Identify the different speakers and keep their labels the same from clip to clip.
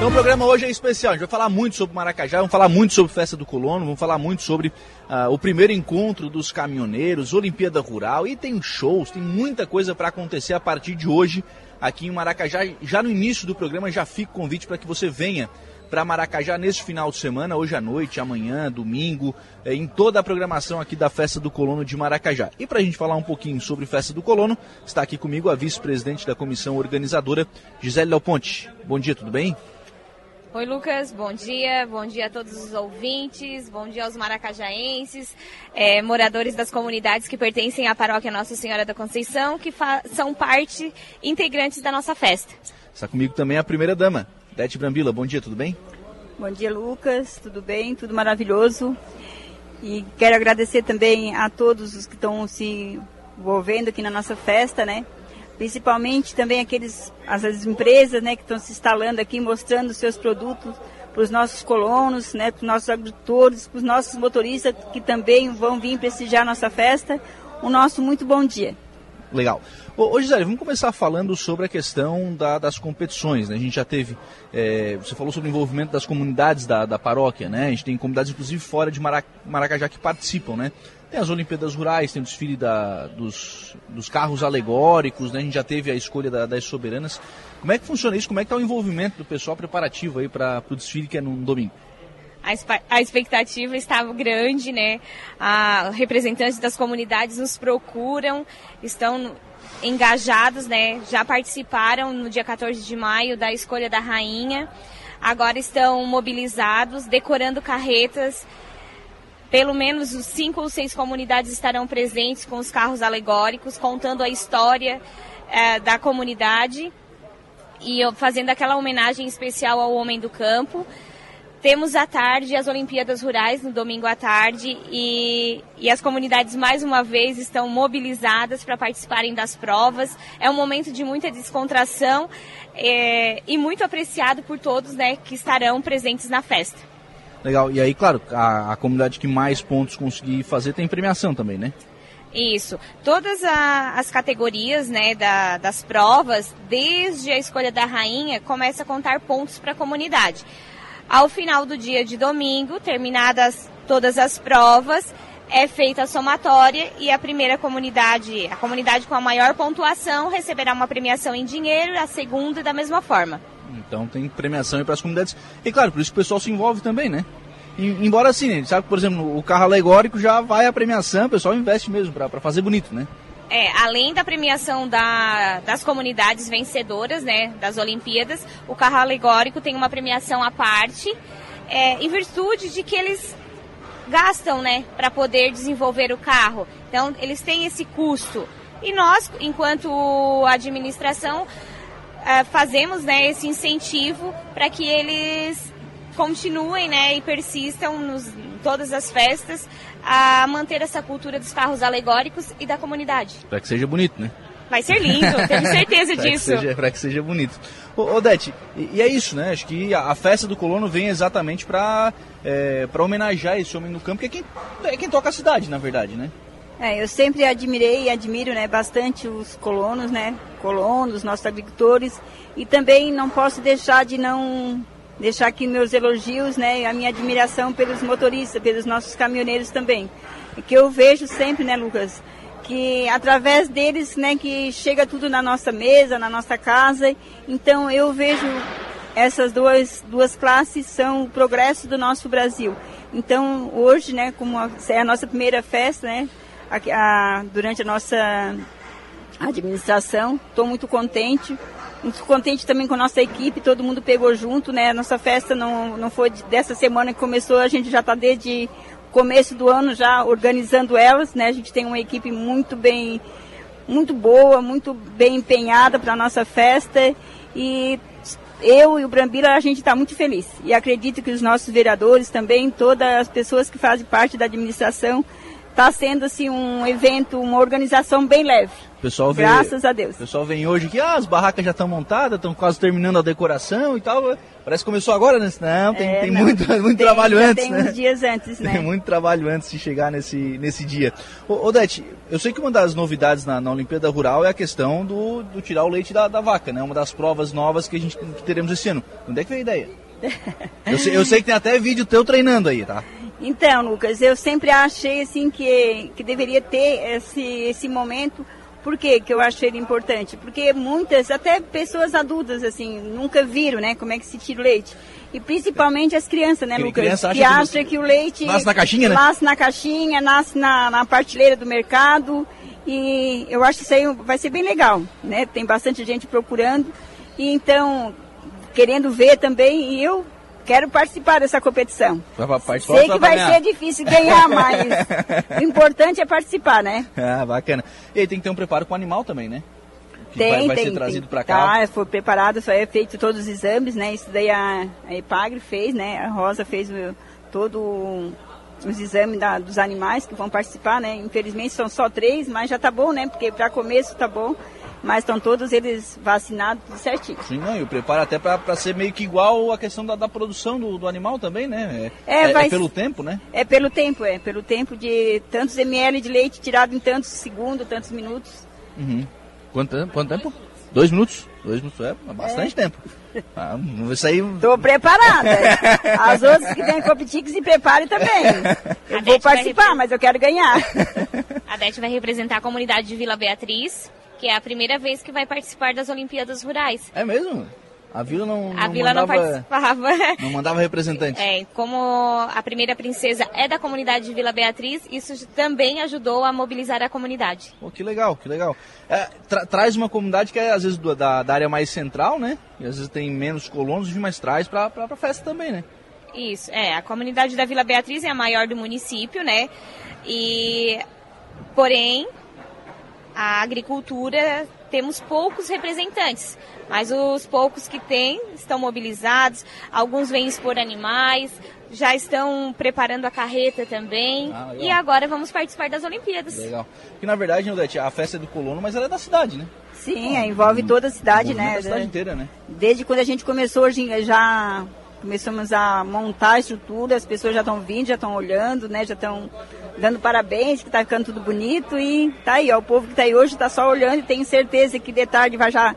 Speaker 1: Então o programa hoje é especial. A gente vai falar muito sobre Maracajá, vamos falar muito sobre Festa do Colono, vamos falar muito sobre uh, o primeiro encontro dos caminhoneiros, Olimpíada Rural e tem shows, tem muita coisa para acontecer a partir de hoje aqui em Maracajá. Já no início do programa já fica o convite para que você venha para Maracajá nesse final de semana, hoje à noite, amanhã, domingo, eh, em toda a programação aqui da Festa do Colono de Maracajá. E para a gente falar um pouquinho sobre Festa do Colono, está aqui comigo a vice-presidente da comissão organizadora, Gisele Del Ponte. Bom dia, tudo bem?
Speaker 2: Oi, Lucas, bom dia. Bom dia a todos os ouvintes, bom dia aos maracajaenses, é, moradores das comunidades que pertencem à paróquia Nossa Senhora da Conceição, que são parte integrantes da nossa festa.
Speaker 1: Está comigo também a primeira-dama, Dete Brambila. Bom dia, tudo bem?
Speaker 3: Bom dia, Lucas. Tudo bem? Tudo maravilhoso. E quero agradecer também a todos os que estão se envolvendo aqui na nossa festa, né? Principalmente também aqueles as, as empresas né, que estão se instalando aqui, mostrando seus produtos para os nossos colonos, né, para os nossos agricultores, para os nossos motoristas que também vão vir prestigiar nossa festa. O nosso muito bom dia.
Speaker 1: Legal. Ô Gisele, vamos começar falando sobre a questão da, das competições. Né? A gente já teve, é, você falou sobre o envolvimento das comunidades da, da paróquia, né? A gente tem comunidades, inclusive, fora de Maracajá que participam, né? Tem as Olimpíadas Rurais, tem o desfile da, dos, dos carros alegóricos, né? a gente já teve a escolha da, das soberanas. Como é que funciona isso? Como é que está o envolvimento do pessoal preparativo aí para o desfile que é no domingo?
Speaker 2: A, expectativa estava grande, né? A, representantes das comunidades nos procuram, estão engajados, né? Já participaram no dia 14 de maio da escolha da rainha. Agora estão mobilizados, decorando carretas pelo menos cinco ou seis comunidades estarão presentes com os carros alegóricos, contando a história é, da comunidade e fazendo aquela homenagem especial ao homem do campo. Temos à tarde as Olimpíadas Rurais, no domingo à tarde, e, e as comunidades mais uma vez estão mobilizadas para participarem das provas. É um momento de muita descontração é, e muito apreciado por todos né, que estarão presentes na festa.
Speaker 1: Legal. E aí, claro, a, a comunidade que mais pontos conseguir fazer tem premiação também, né?
Speaker 2: Isso. Todas a, as categorias né, da, das provas, desde a escolha da rainha, começa a contar pontos para a comunidade. Ao final do dia de domingo, terminadas todas as provas, é feita a somatória e a primeira comunidade, a comunidade com a maior pontuação, receberá uma premiação em dinheiro, a segunda da mesma forma.
Speaker 1: Então tem premiação para as comunidades. E claro, por isso que o pessoal se envolve também, né? E, embora assim, né, sabe, por exemplo, o carro alegórico já vai a premiação, o pessoal investe mesmo para fazer bonito, né?
Speaker 2: É, além da premiação da, das comunidades vencedoras, né, das Olimpíadas, o carro alegórico tem uma premiação à parte, é, em virtude de que eles gastam, né, para poder desenvolver o carro. Então, eles têm esse custo. E nós, enquanto administração, uh, fazemos né, esse incentivo para que eles continuem né, e persistam nos, em todas as festas a manter essa cultura dos carros alegóricos e da comunidade.
Speaker 1: Para que seja bonito, né?
Speaker 2: Vai ser lindo, tenho certeza disso.
Speaker 1: Para que seja bonito. Ô, Odete, e, e, é isso, né? Acho que a, a festa do colono vem exatamente para é, homenagear esse homem no campo, que é quem, é quem toca a cidade, na verdade, né?
Speaker 3: É, eu sempre admirei e admiro né, bastante os colonos, né? Colonos, nossos agricultores. E também não posso deixar de não deixar aqui meus elogios, né? A minha admiração pelos motoristas, pelos nossos caminhoneiros também. Que eu vejo sempre, né, Lucas? Que através deles, né, que chega tudo na nossa mesa, na nossa casa. Então eu vejo essas duas, duas classes são o progresso do nosso Brasil. Então hoje, né, como é a nossa primeira festa, né? A, a, durante a nossa administração. Estou muito contente. Muito contente também com a nossa equipe, todo mundo pegou junto, né? Nossa festa não, não foi dessa semana que começou, a gente já está desde começo do ano já organizando elas, né? A gente tem uma equipe muito bem, muito boa, muito bem empenhada para a nossa festa e eu e o Brambila a gente está muito feliz e acredito que os nossos vereadores também, todas as pessoas que fazem parte da administração está sendo assim um evento, uma organização bem leve.
Speaker 1: pessoal vê,
Speaker 3: Graças a Deus.
Speaker 1: O pessoal vem hoje que ah, as barracas já estão montadas, estão quase terminando a decoração e tal. Parece que começou agora, né? Não, tem,
Speaker 3: É,
Speaker 1: tem
Speaker 3: não.
Speaker 1: muito, muito
Speaker 3: Tem-
Speaker 1: trabalho antes,
Speaker 3: tem
Speaker 1: né?
Speaker 3: uns dias antes, né?
Speaker 1: Tem muito trabalho antes de chegar nesse, nesse dia. Ô, Odete, eu sei que uma das novidades na, na Olimpíada Rural é a questão do, do tirar o leite da, da vaca, né? Uma das provas novas que a gente que teremos esse ano. Onde é que veio a ideia? Eu sei, eu sei que tem até vídeo teu treinando aí, tá?
Speaker 3: Então, Lucas, eu sempre achei assim que, que deveria ter esse, esse momento. Por quê que eu achei ele importante? Porque muitas, até pessoas adultas, assim, nunca viram, né, como é que se tira o leite. E principalmente as crianças, né, Lucas?
Speaker 1: criança acha
Speaker 3: que
Speaker 1: que
Speaker 3: acha que o leite
Speaker 1: nasce na caixinha, né?
Speaker 3: nasce na caixinha, nasce na, na partilheira do mercado. E eu acho que isso aí vai ser bem legal, né? Tem bastante gente procurando. E então, querendo ver também, e eu quero participar dessa competição.
Speaker 1: Participar
Speaker 3: Sei que
Speaker 1: vai
Speaker 3: ser difícil ganhar, mas o importante é participar, né?
Speaker 1: Ah, bacana. E aí tem que ter um preparo com o animal também, né? Que
Speaker 3: Tem,
Speaker 1: vai, vai
Speaker 3: tem.
Speaker 1: ser trazido pra cá.
Speaker 3: Tá, foi preparado, só é feito todos os exames, né? Isso daí a, a Epagre fez, né? A Rosa fez o, todo os exames da- dos animais que vão participar, né? Infelizmente são só três, mas já tá bom, né? Porque para começo tá bom. Mas estão todos eles vacinados, tudo certinho.
Speaker 1: Sim, não, e o preparo até pra, pra ser meio que igual a questão da, da produção do, do animal também, né?
Speaker 3: É,
Speaker 1: é,
Speaker 3: vai-
Speaker 1: pelo tempo, né?
Speaker 3: É pelo tempo, é. Pelo tempo de tantos ml de leite tirado em tantos segundos, tantos minutos.
Speaker 1: Uhum. Quanto, tempo- quanto tempo? Dois minutos? Dois minutos, é bastante tempo. Ah, isso aí...
Speaker 3: Estou preparada. As outras que têm competir que se preparem também. Eu vou participar,
Speaker 2: repre-
Speaker 3: mas eu quero ganhar.
Speaker 2: A Dete vai representar a comunidade de Vila Beatriz, que é a primeira vez que vai participar das Olimpíadas Rurais.
Speaker 1: É mesmo? A vila não,
Speaker 2: A
Speaker 1: não
Speaker 2: Vila não
Speaker 1: mandava,
Speaker 2: participava.
Speaker 1: não mandava representante.
Speaker 2: É, como a primeira princesa é da comunidade de Vila Beatriz, isso também ajudou a mobilizar a comunidade.
Speaker 1: Pô, que legal, que legal. É, tra- traz uma comunidade que é às vezes do- da, da área mais central, né? E às vezes tem menos colonos, mas traz pra, pra festa também, né?
Speaker 2: Isso, é, a comunidade da Vila Beatriz é a maior do município, né? E, porém, a agricultura temos poucos representantes, mas os poucos que tem estão mobilizados, alguns vêm expor animais, já estão preparando a carreta também,
Speaker 1: Ah,
Speaker 2: e agora vamos participar das Olimpíadas.
Speaker 1: Legal. Porque na verdade, Odete, a festa é do colono, mas ela é da cidade, né?
Speaker 3: Sim, é, envolve toda a cidade, né?
Speaker 1: A cidade inteira, né?
Speaker 3: Desde quando a gente começou, já começamos a montar a estrutura, as pessoas já estão vindo, já estão olhando, né? Já estão dando parabéns, que está ficando tudo bonito e tá aí, ó, o povo que está aí hoje está só olhando e tenho certeza que de tarde vai já,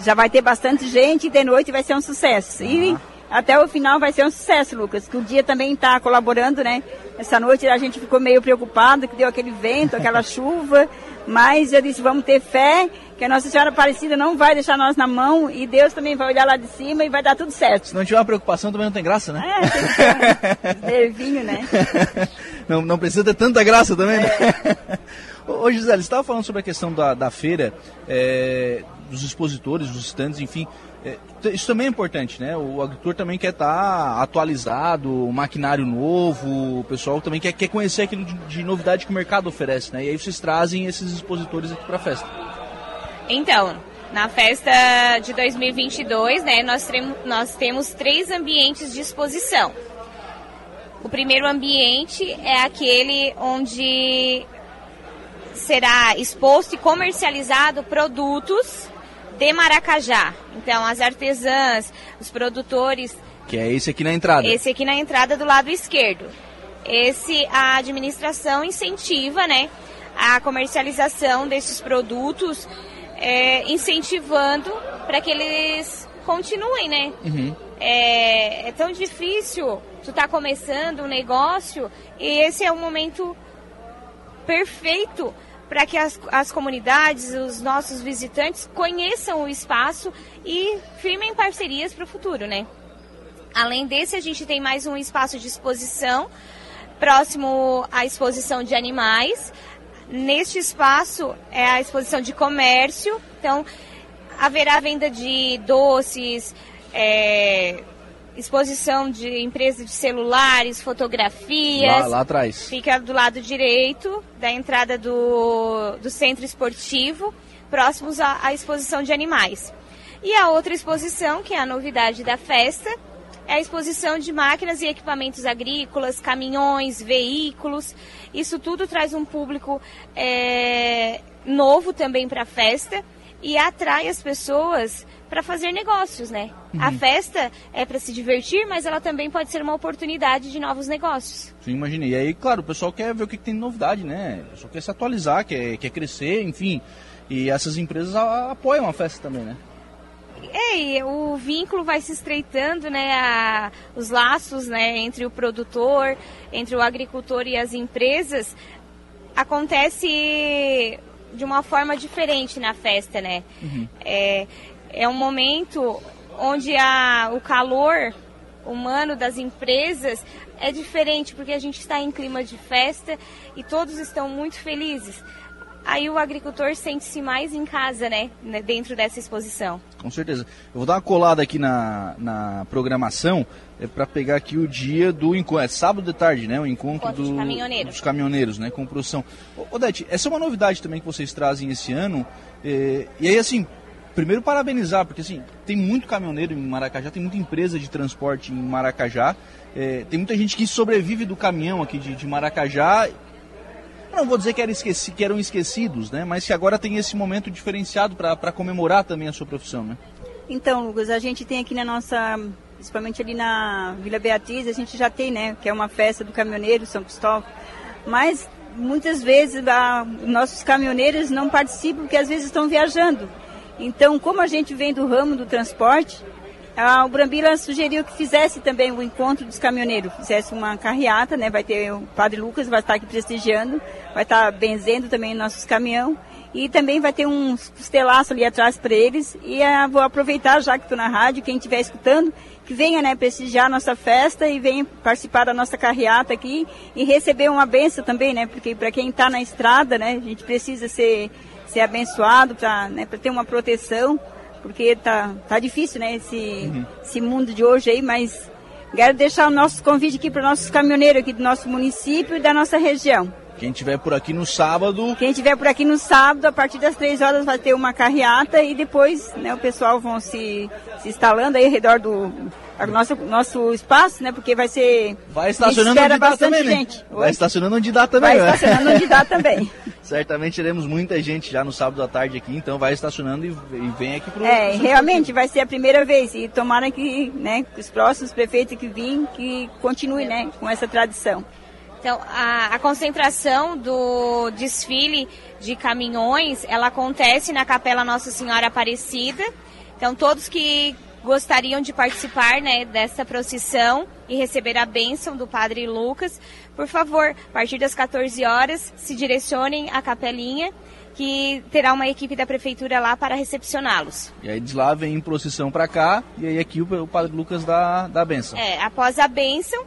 Speaker 3: já vai ter bastante gente e de noite vai ser um sucesso. E até o final vai ser um sucesso, Lucas, que o dia também está colaborando, né? Essa noite a gente ficou meio preocupado, que deu aquele vento, aquela chuva, mas eu disse, vamos ter fé, que a Nossa Senhora Aparecida não vai deixar nós na mão e Deus também vai olhar lá de cima e vai dar tudo certo.
Speaker 1: Se não tiver uma preocupação, também não tem graça, né?
Speaker 3: É, tem nervinho, né?
Speaker 1: não, não precisa ter tanta graça também, né? Ô, Ô Gisele, você estava falando sobre a questão da, da feira, é, dos expositores, dos stands, enfim. É, isso também é importante, né? O agricultor também quer estar atualizado, o maquinário novo, o pessoal também quer, quer conhecer aquilo de, de novidade que o mercado oferece, né? E aí vocês trazem esses expositores aqui para a festa.
Speaker 2: Então, na festa de 2022, né, nós, nós temos três ambientes de exposição. O primeiro ambiente é aquele onde será exposto e comercializado produtos de Maracajá. Então, as artesãs, os produtores,
Speaker 1: Que é esse aqui na entrada.
Speaker 2: esse aqui na entrada do lado esquerdo. Esse a administração incentiva, né, a comercialização desses produtos, é, incentivando para que eles continuem, né?
Speaker 1: Uhum.
Speaker 2: É, é tão difícil tu tá começando um negócio e esse é o momento perfeito para que as, as comunidades, os nossos visitantes conheçam o espaço e firmem parcerias para o futuro, né? Além desse, a gente tem mais um espaço de exposição próximo à exposição de animais. Neste espaço é a exposição de comércio, então haverá venda de doces, é, exposição de empresa de celulares, fotografias.
Speaker 1: Lá, lá atrás.
Speaker 2: Fica do lado direito da entrada do, do centro esportivo, próximos à, à exposição de animais. E a outra exposição, que é a novidade da festa, é a exposição de máquinas e equipamentos agrícolas, caminhões, veículos. Isso tudo traz um público é, novo também para a festa e atrai as pessoas para fazer negócios, né? Uhum. A festa é para se divertir, mas ela também pode ser uma oportunidade de novos negócios.
Speaker 1: Sim, imaginei. E aí, claro, o pessoal quer ver o que, tem de novidade, né? O pessoal quer se atualizar, quer, quer crescer, enfim. E essas empresas apoiam a festa também, né?
Speaker 2: É, e o vínculo vai se estreitando, né? A, os laços, né, entre o produtor, entre o agricultor e as empresas acontece de uma forma diferente na festa, né? Uhum. É, é um momento onde a, o calor humano das empresas é diferente, porque a gente está em clima de festa e todos estão muito felizes. Aí o agricultor sente-se mais em casa, né, né? Dentro dessa exposição.
Speaker 1: Com certeza. Eu vou dar uma colada aqui na, na programação é para pegar aqui o dia do encontro. É sábado de tarde, né? O encontro do,
Speaker 2: caminhoneiros.
Speaker 1: dos caminhoneiros, né? Com produção. Odete, essa é uma novidade também que vocês trazem esse ano. É, e aí, assim, primeiro parabenizar, porque assim, tem muito caminhoneiro em Maracajá, tem muita empresa de transporte em Maracajá, é, tem muita gente que sobrevive do caminhão aqui de, de Maracajá. Não vou dizer que, era esqueci, que, eram esquecidos, né? Mas que agora tem esse momento diferenciado para comemorar também a sua profissão, né?
Speaker 3: Então, Lucas, a gente tem aqui na nossa, principalmente ali na Vila Beatriz, a gente já tem, né? Que é uma festa do caminhoneiro São Cristóvão. Mas muitas vezes a, nossos caminhoneiros não participam porque às vezes estão viajando. Então, como a gente vem do ramo do transporte, a, o Brambila sugeriu que fizesse também o encontro dos caminhoneiros, fizesse uma carreata, né? Vai ter o Padre Lucas, vai estar aqui prestigiando, vai estar benzendo também nossos caminhão e também vai ter uns costelaços ali atrás para eles. E uh, vou aproveitar, já que estou na rádio, quem estiver escutando, que venha né, prestigiar a nossa festa e venha participar da nossa carreata aqui e receber uma benção também, né? Porque para quem está na estrada, né, a gente precisa ser ser abençoado, para né, ter uma proteção, porque tá, tá difícil, né, esse, uhum. esse mundo de hoje aí, mas quero deixar o nosso convite aqui para nossos caminhoneiros aqui do nosso município e da nossa região.
Speaker 1: Quem estiver por aqui no sábado.
Speaker 3: Quem estiver por aqui no sábado, a partir das três horas vai ter uma carreata e depois né, o pessoal vão se, se instalando aí ao redor do, nosso, nosso espaço, né? Porque vai ser.
Speaker 1: Vai estacionando onde dá também, né? gente. Vai estacionando onde dá também,
Speaker 3: Vai né? estacionando onde dá também.
Speaker 1: Certamente teremos muita gente já no sábado à tarde aqui, então vai estacionando e, e vem aqui pro.
Speaker 3: É, pro realmente vai ser a primeira vez. E tomara que, né, os próximos prefeitos que vêm, que continue, né, com essa tradição.
Speaker 2: Então, a, a, concentração do desfile de caminhões, ela acontece na Capela Nossa Senhora Aparecida. Então, todos que gostariam de participar né, dessa procissão e receber a bênção do Padre Lucas, por favor, a partir das 14 horas, se direcionem à capelinha que terá uma equipe da prefeitura lá para recepcioná-los.
Speaker 1: E aí de lá vem em procissão para cá e aí aqui o, o Padre Lucas dá, dá a bênção.
Speaker 2: É, após a bênção,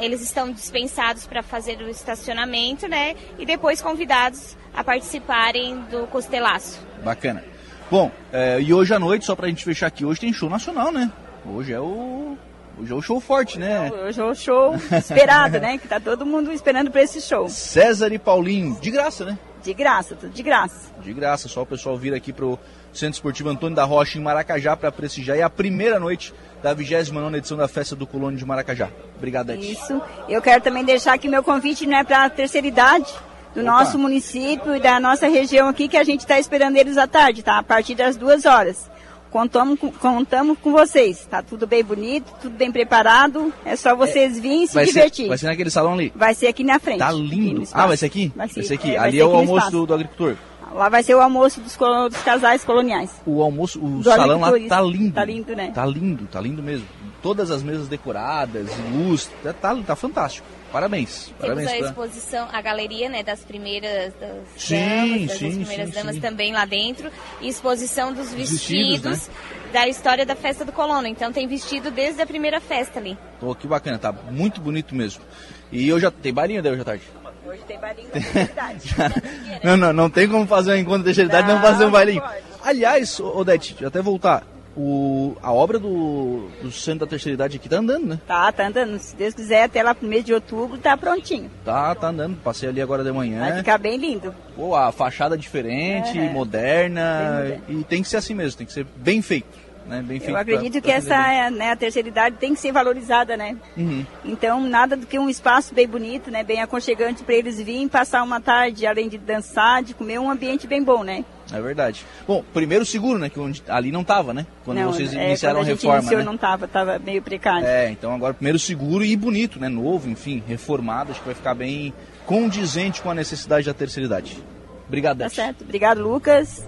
Speaker 2: eles estão dispensados para fazer o estacionamento, né? E depois convidados a participarem do costelaço.
Speaker 1: Bacana. Bom, é, e hoje à noite, só pra gente fechar aqui, hoje tem show nacional, né? Hoje é o. Hoje é o show forte, né?
Speaker 3: Hoje é o show esperado, né? Que tá todo mundo esperando para esse show.
Speaker 1: César e Paulinho, de graça, né?
Speaker 3: De graça, tudo de graça.
Speaker 1: De graça, só o pessoal vir aqui pro Centro Esportivo Antônio da Rocha em Maracajá para prestigiar. É a primeira noite da 29 edição da Festa do Colônia de Maracajá. Obrigado, Ed.
Speaker 3: Isso. Eu quero também deixar aqui meu convite não é para a terceira idade, do Opa. nosso município e da nossa região aqui, que a gente está esperando eles à tarde, tá? A partir das duas horas. Contamos com, contamos com vocês. Tá tudo bem bonito, tudo bem preparado. É só vocês virem se
Speaker 1: vai
Speaker 3: divertir.
Speaker 1: Ser, vai ser naquele salão ali?
Speaker 3: Vai ser aqui na frente.
Speaker 1: Tá lindo. Ah, vai ser aqui? Vai ser, vai ser aqui. É, ali é o almoço do, do, agricultor.
Speaker 3: Lá vai ser o almoço dos, dos casais coloniais.
Speaker 1: O almoço, o do salão lá tá lindo.
Speaker 3: Tá lindo, né?
Speaker 1: Tá lindo, tá lindo mesmo. Todas as mesas decoradas, luz, tá, tá, tá fantástico. Parabéns.
Speaker 2: Temos
Speaker 1: Parabéns
Speaker 2: a exposição, a galeria, né, das primeiras das
Speaker 1: sim,
Speaker 2: damas,
Speaker 1: sim,
Speaker 2: das primeiras
Speaker 1: sim,
Speaker 2: damas
Speaker 1: sim.
Speaker 2: também lá dentro, e exposição dos vestidos,
Speaker 1: vestidos né?
Speaker 2: da história da festa do colono. Então tem vestido desde a primeira festa ali.
Speaker 1: Pô, que bacana, tá muito bonito mesmo. E hoje já tem balinha daí hoje à tarde?
Speaker 3: Hoje tem balinho da terceira
Speaker 1: não, não, não tem como fazer um encontro da terceira idade não, não fazer um balinho. Aliás, Odete, até voltar, o, a obra do, do Centro da Terceira Idade aqui tá andando, né?
Speaker 3: Tá, tá andando. Se Deus quiser, até lá pro mês de outubro tá prontinho.
Speaker 1: Tá, tá andando. Passei ali agora de manhã.
Speaker 3: Vai ficar bem lindo.
Speaker 1: Pô, a fachada diferente, moderna. E tem que ser assim mesmo, tem que ser bem feito. Né? Bem
Speaker 3: Eu acredito pra, que pra essa, né, a terceira idade tem que ser valorizada, né? Uhum. Então, nada do que um espaço bem bonito, né? Bem aconchegante para eles virem passar uma tarde, além de dançar, de comer, um ambiente bem bom, né?
Speaker 1: É verdade. Bom, primeiro seguro, né? Que onde, ali não estava, né? Quando
Speaker 3: não,
Speaker 1: vocês
Speaker 3: é,
Speaker 1: iniciaram
Speaker 3: quando
Speaker 1: a, a reforma.
Speaker 3: Iniciou,
Speaker 1: né?
Speaker 3: não estava, estava meio precário.
Speaker 1: É, então agora primeiro seguro e bonito, né? Novo, enfim, reformado. Acho que vai ficar bem condizente com a necessidade da terceira idade. Obrigado,
Speaker 3: Tá certo. Obrigado, Lucas.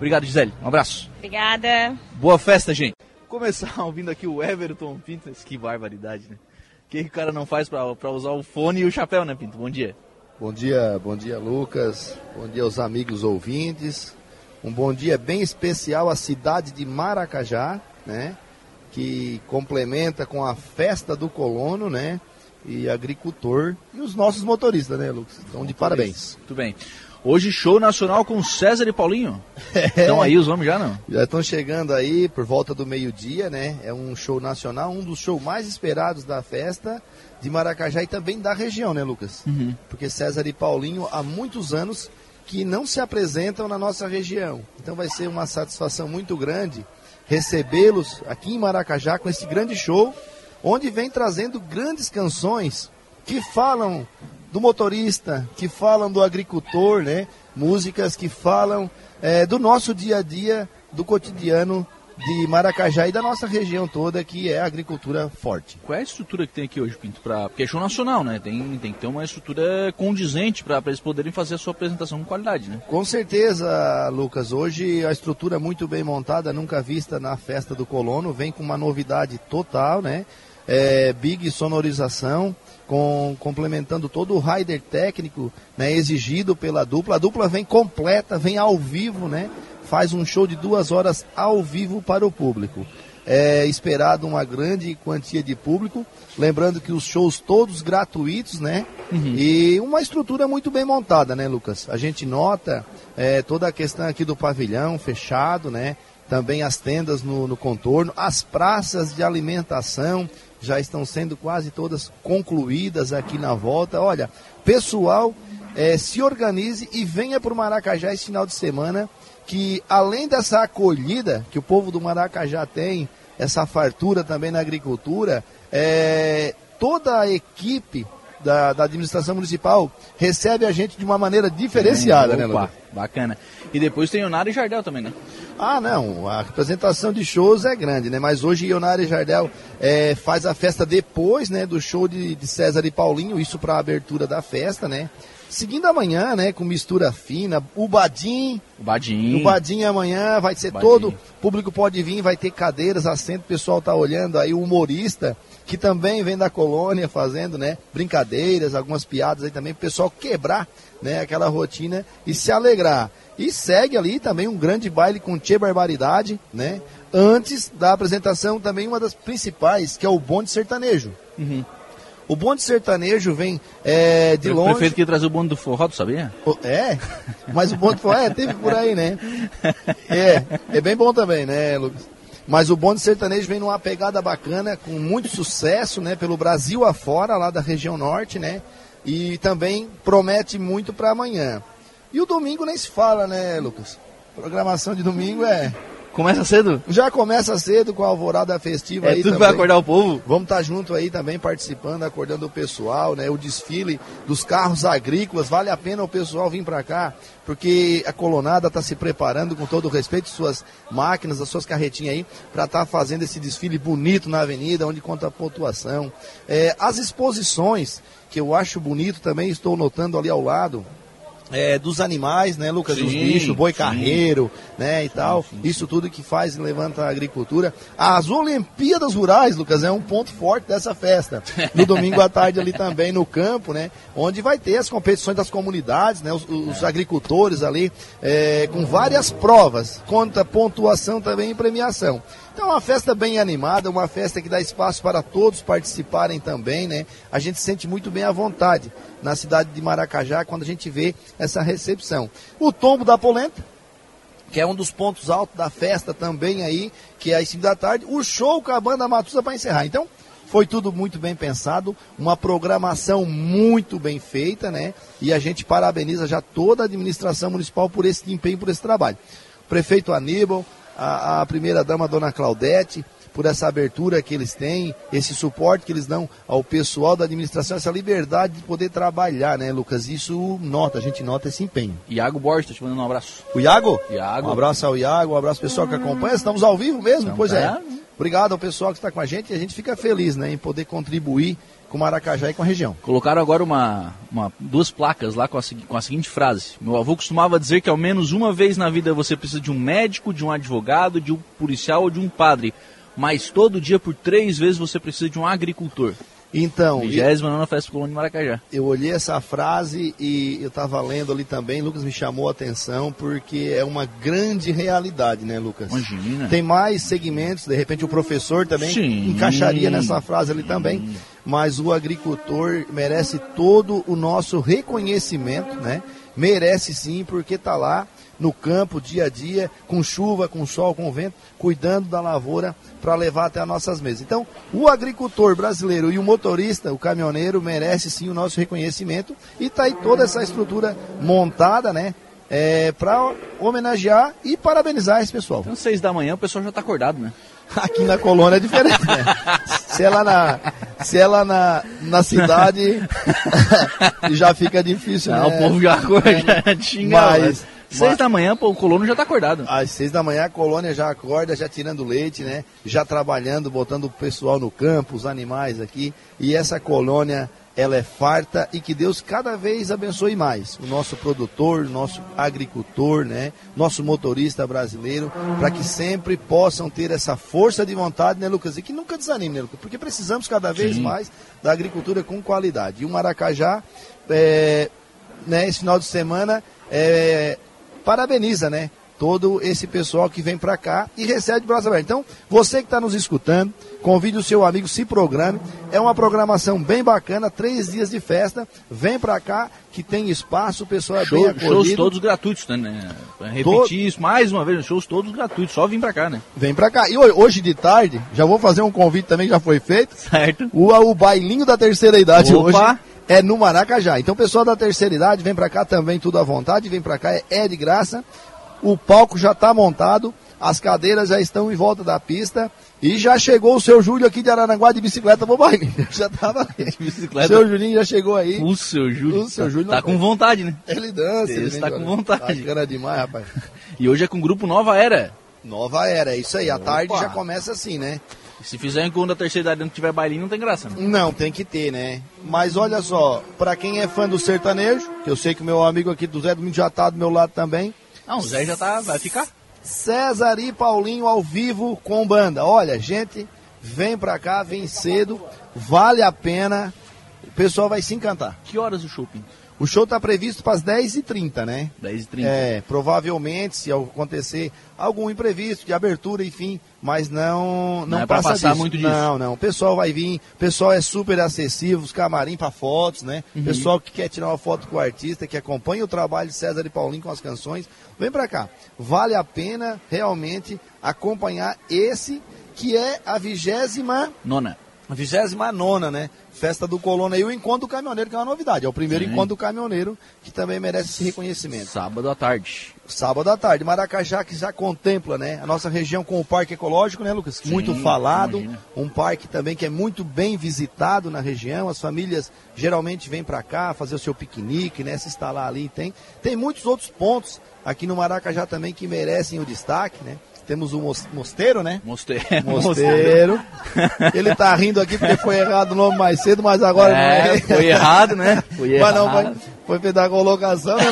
Speaker 1: Obrigado, Gisele. Um abraço.
Speaker 2: Obrigada.
Speaker 1: Boa festa, gente. Começar ouvindo aqui o Everton Pinto. Que barbaridade, né? O que o cara não faz para usar o fone e o chapéu, né, Pinto? Bom dia.
Speaker 4: Bom dia, bom dia, Lucas. Bom dia aos amigos ouvintes. Um bom dia bem especial à cidade de Maracajá, né? Que complementa com a festa do colono, né? E agricultor e os nossos motoristas, né, Lucas? Então, de parabéns.
Speaker 1: Muito bem. Hoje, show nacional com César e Paulinho. É. Estão aí os homens já, não?
Speaker 4: Já estão chegando aí por volta do meio-dia, né? É um show nacional, um dos shows mais esperados da festa de Maracajá e também da região, né, Lucas? Uhum. Porque César e Paulinho, há muitos anos, que não se apresentam na nossa região. Então vai ser uma satisfação muito grande recebê-los aqui em Maracajá com esse grande show, onde vem trazendo grandes canções que falam do motorista, que falam do agricultor, né? Músicas que falam é, do nosso dia a dia, do cotidiano de Maracajá e da nossa região toda, que é a agricultura forte.
Speaker 1: Qual é a estrutura que tem aqui hoje, Pinto? Pra... Porque é show nacional, né? Tem, tem que ter uma estrutura condizente para eles poderem fazer a sua apresentação com qualidade, né?
Speaker 4: Com certeza, Lucas. Hoje a estrutura é muito bem montada, nunca vista na festa do colono, vem com uma novidade total, né? É, big sonorização, com, complementando todo o rider técnico né, exigido pela dupla. A dupla vem completa, vem ao vivo, né? faz um show de duas horas ao vivo para o público. É esperado uma grande quantia de público, lembrando que os shows todos gratuitos, né? Uhum. E uma estrutura muito bem montada, né, Lucas? A gente nota é, toda a questão aqui do pavilhão fechado, né? Também as tendas no, no contorno, as praças de alimentação já estão sendo quase todas concluídas aqui na volta. Olha, pessoal, é, se organize e venha para o Maracajá esse final de semana que além dessa acolhida que o povo do Maracajá tem, essa fartura também na agricultura, é, toda a equipe da, da, administração municipal recebe a gente de uma maneira diferenciada, né, Opa, né,
Speaker 1: Bacana. E depois tem Ionário e Jardel também, né?
Speaker 4: Ah, não, a representação de shows é grande, né? Mas hoje Ionário e Jardel é, faz a festa depois, né, do show de, de César e Paulinho, isso para a abertura da festa, né? Seguindo amanhã, né, com mistura fina, o Badim.
Speaker 1: O Badim.
Speaker 4: O Badim amanhã vai ser todo, o público pode vir, vai ter cadeiras, assento, o pessoal tá olhando aí, o humorista, que também vem da colônia fazendo, né, brincadeiras, algumas piadas aí também, o pessoal quebrar, né, aquela rotina e se alegrar. E segue ali também um grande baile com Tchê Barbaridade, né, antes da apresentação também uma das principais, que é o bonde sertanejo. Uhum. O bonde sertanejo vem é, de longe. O
Speaker 1: prefeito que traz o bonde do forró, tu sabia?
Speaker 4: É, mas o bonde do forró, é, teve por aí, né? É, é bem bom também, né, Lucas? Mas o bonde sertanejo vem numa pegada bacana, com muito sucesso, né, pelo Brasil afora, lá da região norte, né? E também promete muito para amanhã. E o domingo nem se fala, né, Lucas? Programação de domingo é
Speaker 1: Começa cedo?
Speaker 4: Já começa cedo com a alvorada festiva
Speaker 1: é,
Speaker 4: aí
Speaker 1: tudo também. vai acordar o povo?
Speaker 4: Vamos estar tá junto aí também participando, acordando o pessoal, né? O desfile dos carros agrícolas, vale a pena o pessoal vir para cá, porque a colonada está se preparando com todo o respeito suas máquinas, as suas carretinhas aí, para estar tá fazendo esse desfile bonito na avenida, onde conta a pontuação. É, as exposições, que eu acho bonito também, estou notando ali ao lado, é, dos animais, né, Lucas? Sim, dos bichos, boi sim. carreiro, né, e sim, tal. Isso tudo que faz e levanta a agricultura. As Olimpíadas Rurais, Lucas, é um ponto forte dessa festa. No domingo à tarde ali também no campo, né, onde vai ter as competições das comunidades, né, os, os é. agricultores ali, é, com várias provas, conta pontuação também e premiação. Então é uma festa bem animada, uma festa que dá espaço para todos participarem também, né? A gente se sente muito bem à vontade na cidade de Maracajá quando a gente vê essa recepção. O tombo da polenta, que é um dos pontos altos da festa também aí, que é às 5 da tarde, o show com a banda Matusa para encerrar. Então, foi tudo muito bem pensado, uma programação muito bem feita, né? E a gente parabeniza já toda a administração municipal por esse empenho, por esse trabalho. Prefeito Aníbal, a, a primeira-dama, dona Claudete, por essa abertura que eles têm, esse suporte que eles dão ao pessoal da administração, essa liberdade de poder trabalhar, né, Lucas? Isso nota, a gente nota esse empenho.
Speaker 1: Iago Borges, tá te mandando um abraço.
Speaker 4: O Iago?
Speaker 1: Iago.
Speaker 4: Um abraço ao Iago, um abraço ao pessoal que acompanha. Estamos ao vivo mesmo?
Speaker 1: Então
Speaker 4: pois é. Obrigado ao pessoal que está com a gente e a gente fica feliz né, em poder contribuir com Maracajá e com a região.
Speaker 1: Colocaram agora uma, uma- duas placas lá com a, com a seguinte frase. Meu avô costumava dizer que ao menos uma vez na vida você precisa de um médico, de um advogado, de um policial ou de um padre. Mas todo dia, por três vezes, você precisa de um agricultor.
Speaker 4: Então,
Speaker 1: 29 Festa Colônia de Maracajá.
Speaker 4: eu olhei essa frase e eu estava lendo ali também, Lucas me chamou a atenção porque é uma grande realidade, né, Lucas?
Speaker 1: Imagina.
Speaker 4: Tem mais segmentos, de repente o professor também
Speaker 1: Sim.
Speaker 4: encaixaria nessa frase ali também, mas o agricultor merece todo o nosso reconhecimento, né? Merece sim, porque está lá no campo, dia a dia, com chuva, com sol, com vento, cuidando da lavoura para levar até as nossas mesas. Então, o agricultor brasileiro e o motorista, o caminhoneiro, merece sim o nosso reconhecimento e está aí toda essa estrutura montada, né? para homenagear e parabenizar esse pessoal.
Speaker 1: Então, seis da manhã, o pessoal já tá acordado, né?
Speaker 4: Aqui na colônia é diferente, né? Se ela na, se ela na, na cidade já fica difícil,
Speaker 1: Ah,
Speaker 4: né?
Speaker 1: o povo já acorda, já tinha.
Speaker 4: Mas-
Speaker 1: mas, seis da manhã, pô, o colono já tá acordado.
Speaker 4: Às seis da manhã a colônia já acorda, já tirando leite, né? Já trabalhando, botando o pessoal no campo, os animais aqui. E essa colônia, ela é farta e que Deus cada vez abençoe mais. O nosso produtor, nosso agricultor, né? Nosso motorista brasileiro, para que sempre possam ter essa força de vontade, né, Lucas? E que nunca desanime, né, Lucas? Porque precisamos cada vez
Speaker 1: Sim.
Speaker 4: mais da agricultura com qualidade. E o Maracajá, é, né, esse final de semana, é, parabeniza, né? Todo esse pessoal que vem para cá e recebe de braço aberto. Então, você que está nos escutando, convide o seu amigo, se programe. É uma programação bem bacana, três dias de festa. Vem para cá, que tem espaço, o pessoal é
Speaker 1: Show-
Speaker 4: bem acolhido.
Speaker 1: shows todos gratuitos, né, né? Pra Repetir
Speaker 4: Todo-
Speaker 1: isso mais uma vez, shows todos gratuitos, só vim pra cá, né?
Speaker 4: Vem para cá. E ho- hoje de tarde, já vou fazer um convite também, já foi feito.
Speaker 1: Certo?
Speaker 4: O, o bailinho da terceira idade
Speaker 1: Opa!
Speaker 4: hoje é no Maracajá. Então, pessoal da terceira idade vem pra cá também, tudo à vontade, vem pra cá, é, é de graça. O palco já tá montado, as cadeiras já estão em volta da pista e já chegou o seu Júlio aqui de Araranguá de bicicleta baile. Já tava aí.
Speaker 1: bicicleta.
Speaker 4: Seu Julinho já chegou aí.
Speaker 1: O seu Júlio.
Speaker 4: O seu
Speaker 1: tá-
Speaker 4: Júlio
Speaker 1: tá
Speaker 4: não
Speaker 1: com vontade, né?
Speaker 4: Ele dança, ele vem
Speaker 1: tá com vontade.
Speaker 4: Bacana demais, rapaz.
Speaker 1: E hoje é com o grupo Nova Era.
Speaker 4: Nova era, é isso aí. A
Speaker 1: Opa.
Speaker 4: tarde já começa assim, né?
Speaker 1: Se fizer encontro da terceira idade e não tiver bailinho, não tem graça. Né?
Speaker 4: Não, tem que ter, né? Mas olha só, pra quem é fã do sertanejo, que eu sei que o meu amigo aqui do Zé Domingo já tá do meu lado também,
Speaker 1: Não, o Zé já tá, vai ficar.
Speaker 4: César e Paulinho ao vivo com banda. Olha, gente, vem pra cá, vem cedo, vale a pena, o pessoal vai se encantar.
Speaker 1: Que horas o shopping?
Speaker 4: O show tá previsto para as 10h30, né?
Speaker 1: 10h30.
Speaker 4: É, provavelmente, se acontecer algum imprevisto de abertura, enfim, mas não não,
Speaker 1: Não é
Speaker 4: passa
Speaker 1: passar
Speaker 4: disso.
Speaker 1: muito disso.
Speaker 4: Não, não. O pessoal vai vir, o pessoal é super acessível, os camarim para fotos, né?
Speaker 1: Uhum.
Speaker 4: Pessoal que quer tirar uma foto com o artista, que acompanha o trabalho de César e Paulinho com as canções, vem pra cá. Vale a pena realmente acompanhar esse que é a vigésima
Speaker 1: Nona.
Speaker 4: A 29 né? Festa do Colônia e o Encontro do Caminhoneiro, que é uma novidade. É o primeiro
Speaker 1: Sim.
Speaker 4: Encontro do Caminhoneiro, que também merece esse reconhecimento.
Speaker 1: Sábado à tarde.
Speaker 4: Sábado à tarde, Maracajá, que já contempla né, a nossa região com o Parque Ecológico, né, Lucas?
Speaker 1: Sim,
Speaker 4: muito falado.
Speaker 1: imagina.
Speaker 4: Um parque também que é muito bem visitado na região. As famílias geralmente vêm para cá fazer o seu piquenique, né? Se instalar ali. Tem, tem muitos outros pontos aqui no Maracajá também que merecem o destaque, né? Temos o mos- mosteiro, né?
Speaker 1: Mosteiro.
Speaker 4: Mosteiro. Ele tá rindo aqui porque foi errado o nome mais cedo, mas agora
Speaker 1: É,
Speaker 4: não é.
Speaker 1: foi errado, né? Foi
Speaker 4: Mas não,
Speaker 1: errado.
Speaker 4: foi, foi colocação, né?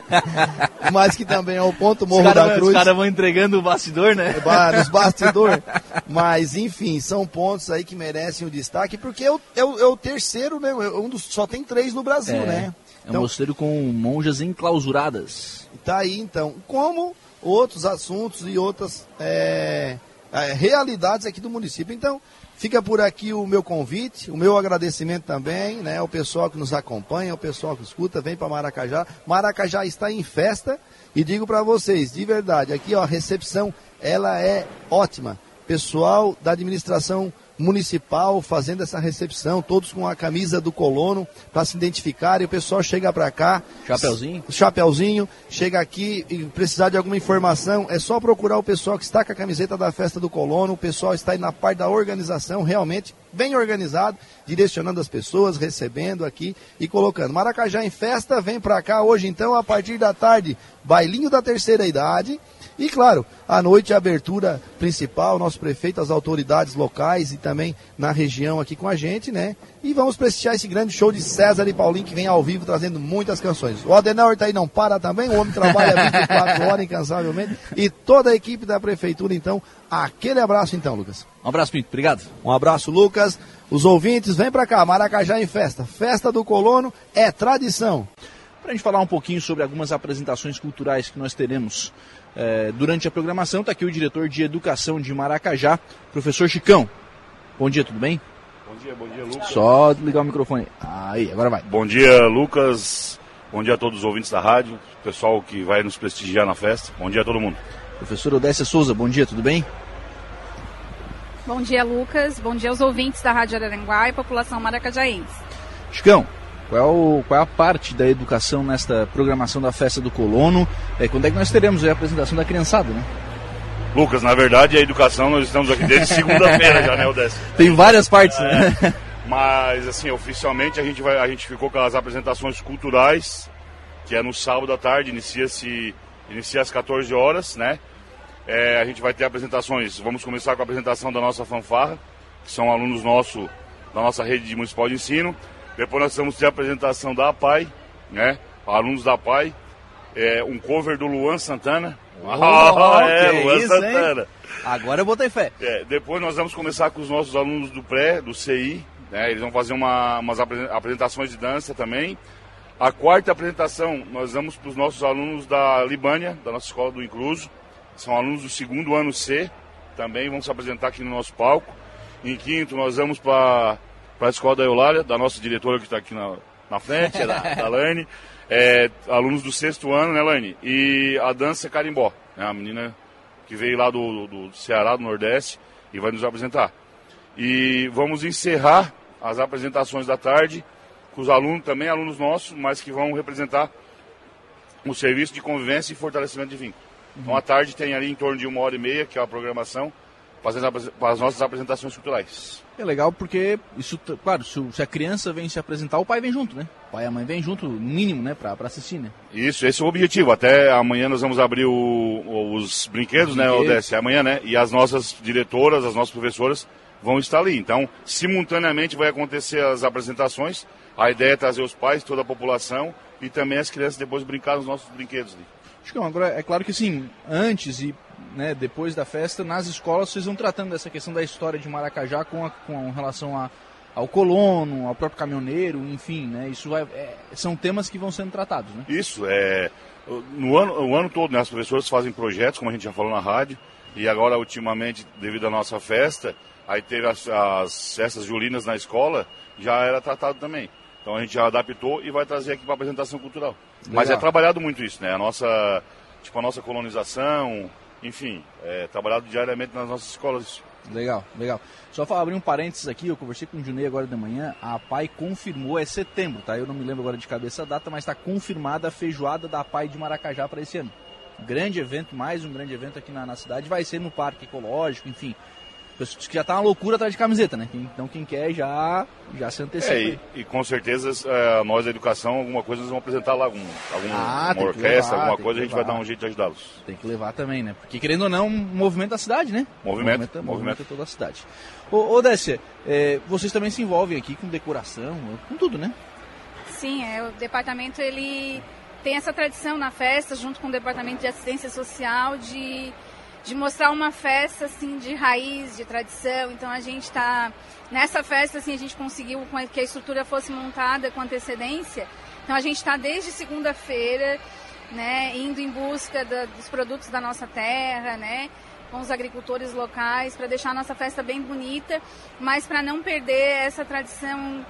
Speaker 4: mas que também é o ponto
Speaker 1: Os
Speaker 4: Morro
Speaker 1: caras
Speaker 4: da Cruz.
Speaker 1: cara vão entregando o bastidor, né?
Speaker 4: ba- Nos bastidores. Mas, enfim, são pontos aí que merecem o destaque, porque é o, é o, é o terceiro, né? É um dos, só tem três no Brasil, né?
Speaker 1: É um mosteiro com monjas enclausuradas.
Speaker 4: Tá aí então, como outros assuntos e outras é, é, realidades aqui do município. Então, fica por aqui o meu convite, o meu agradecimento também, né, ao pessoal que nos acompanha, ao pessoal que escuta, vem para Maracajá. Maracajá está em festa e digo para vocês, de verdade, aqui ó, a recepção ela é ótima. Pessoal da administração municipal fazendo essa recepção, todos com a camisa do colono para se identificar e o pessoal chega para cá.
Speaker 1: Chapeuzinho?
Speaker 4: Chapeuzinho, chega aqui e precisar de alguma informação, é só procurar o pessoal que está com a camiseta da festa do colono, o pessoal está aí na parte da organização, realmente bem organizado, direcionando as pessoas, recebendo aqui e colocando. Maracajá em festa, vem para cá hoje então, a partir da tarde, bailinho da terceira idade. E claro, à noite a abertura principal, nosso prefeito, as autoridades locais e também na região aqui com a gente, né? E vamos prestigiar esse grande show de César e Paulinho que vem ao vivo trazendo muitas canções. O Adenauer tá aí não para também, o homem trabalha 24 horas incansavelmente e toda a equipe da prefeitura então, aquele abraço então, Lucas.
Speaker 1: Um abraço, Pinto. Obrigado.
Speaker 4: Um abraço, Lucas. Os ouvintes, vem para cá, Maracajá em festa. Festa do Colono é tradição.
Speaker 1: Para a gente falar um pouquinho sobre algumas apresentações culturais que nós teremos é, durante a programação, está aqui o diretor de Educação de Maracajá, professor Chicão. Bom dia, tudo bem?
Speaker 5: Bom dia, bom dia, Lucas.
Speaker 1: Só ligar o microfone. Aí, agora vai.
Speaker 5: Bom dia, Lucas. Bom dia a todos os ouvintes da rádio, pessoal que vai nos prestigiar na festa. Bom dia a todo mundo.
Speaker 1: Professor Odécia Souza, bom dia, tudo bem?
Speaker 6: Bom dia, Lucas. Bom dia aos ouvintes da Rádio Araranguá e população maracajaense.
Speaker 1: Chicão, qual é, o, qual é, a parte da educação nesta programação da festa do colono? É, quando é que nós teremos a apresentação da criançada, né?
Speaker 5: Lucas, na verdade, a educação nós estamos aqui desde segunda-feira já, né, Odécio?
Speaker 1: Tem várias partes, né?
Speaker 5: É, mas, assim, oficialmente a gente, vai, a gente ficou com as apresentações culturais, que é no sábado à tarde, inicia-se inicia às 14 horas, né? É, a gente vai ter apresentações, vamos começar com a apresentação da nossa fanfarra, que são alunos nosso, da nossa rede municipal de ensino. Depois nós vamos ter a apresentação da APAI, né? Alunos da APAI. É, um cover do Luan Santana.
Speaker 1: Oh, ah, é, Luan isso,
Speaker 5: Santana.
Speaker 1: Hein? Agora eu botei fé.
Speaker 5: É, depois nós vamos começar com os nossos alunos do pré, do CI. Né? Eles vão fazer uma, umas apresentações de dança também. A quarta apresentação nós vamos para os nossos alunos da Libânia, da nossa escola do Incluso. São alunos do segundo ano C. Também vão se apresentar aqui no nosso palco. Em quinto, nós vamos para para a escola da Eulália, da nossa diretora que está aqui na, na frente, é da, da Lane, é, alunos do sexto ano, né, Lane? E a dança carimbó, né, a menina que veio lá do, do Ceará, do Nordeste, e vai nos apresentar. E vamos encerrar as apresentações da tarde com os alunos, também alunos nossos, mas que vão representar o serviço de convivência e fortalecimento de vínculo. Uhum. Então, à tarde tem ali em torno de uma hora e meia, que é a programação, fazendo as nossas apresentações culturais.
Speaker 1: É legal porque isso, claro, se a criança vem se apresentar, o pai vem junto, né? O pai e a mãe vem junto, no mínimo, né, para assistir, né?
Speaker 5: Isso, esse é o objetivo. Até amanhã nós vamos abrir o, os brinquedos, né, Odesse? Amanhã, né? E as nossas diretoras, as nossas professoras vão estar ali. Então, simultaneamente vai acontecer as apresentações. A ideia é trazer os pais, toda a população e também as crianças depois brincar nos nossos brinquedos ali.
Speaker 1: Acho que agora é claro que sim, antes e né, depois da festa, nas escolas vocês vão tratando dessa questão da história de Maracajá com, a, com relação a, ao colono, ao próprio caminhoneiro, enfim, né? Isso vai, é, são temas que vão sendo tratados, né?
Speaker 5: Isso, é. No ano, o ano todo, né, as professoras fazem projetos, como a gente já falou na rádio, e agora, ultimamente, devido à nossa festa, aí teve as, as festas julinas na escola, já era tratado também. Então a gente já adaptou e vai trazer aqui para apresentação cultural. Legal. Mas é trabalhado muito isso, né? A nossa, tipo, a nossa colonização, enfim, é, trabalhado diariamente nas nossas escolas.
Speaker 1: Legal, legal. Só para abrir um parênteses aqui, eu conversei com o Junei agora de manhã, a PAI confirmou, é setembro, tá? Eu não me lembro agora de cabeça a data, mas está confirmada a feijoada da PAI de Maracajá para esse ano. Grande evento, mais um grande evento aqui na, na cidade, vai ser no Parque Ecológico, enfim que já tá uma loucura atrás de camiseta, né? Então quem quer já, já se antecipa. É,
Speaker 5: e, e, com certeza é, nós da educação, alguma coisa, nós vamos apresentar lá, algum, alguma ah, orquestra, levar, alguma coisa, a gente vai dar um jeito de ajudá-los.
Speaker 1: Tem que levar também, né? Porque querendo ou não, um movimento da cidade, né?
Speaker 5: Movimento.
Speaker 1: Movimento, movimento toda a cidade. Ô, ô Décia, é, vocês também se envolvem aqui com decoração, com tudo, né?
Speaker 6: Sim, é, o departamento ele tem essa tradição na festa, junto com o departamento de assistência social, de de mostrar uma festa assim de raiz, de tradição. Então a gente está nessa festa assim a gente conseguiu que a estrutura fosse montada com antecedência. Então a gente está desde segunda-feira, né, indo em busca da, dos produtos da nossa terra, né, com os agricultores locais para deixar a nossa festa bem bonita, mas para não perder essa tradição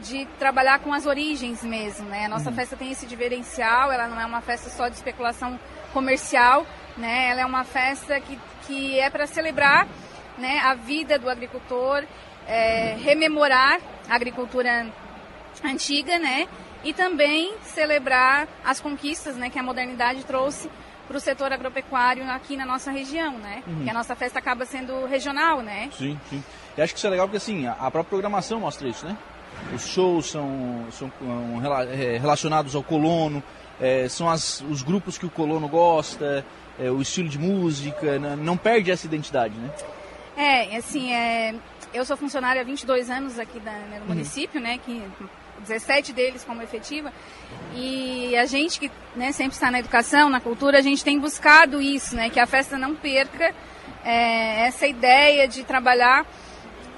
Speaker 6: de trabalhar com as origens mesmo, né? A nossa uhum. festa tem esse diferencial, ela não é uma festa só de especulação comercial, né? Ela é uma festa que, que é para celebrar né, a vida do agricultor é, rememorar a agricultura antiga, né? E também celebrar as conquistas, né, que a modernidade trouxe para o setor agropecuário aqui na nossa região, né? Uhum. Que a nossa festa acaba sendo regional, né?
Speaker 1: Sim, sim. E acho que isso é legal porque assim, a própria programação mostra isso, né? Os shows são, são é, relacionados ao colono, é, são as, os grupos que o colono gosta, é, o estilo de música, não, não perde essa identidade, né?
Speaker 6: É, assim, é, eu sou funcionária há 22 anos aqui da, né, no uhum. município, né, que 17 deles como efetiva, e a gente que né, sempre está na educação, na cultura, a gente tem buscado isso, né, que a festa não perca é, essa ideia de trabalhar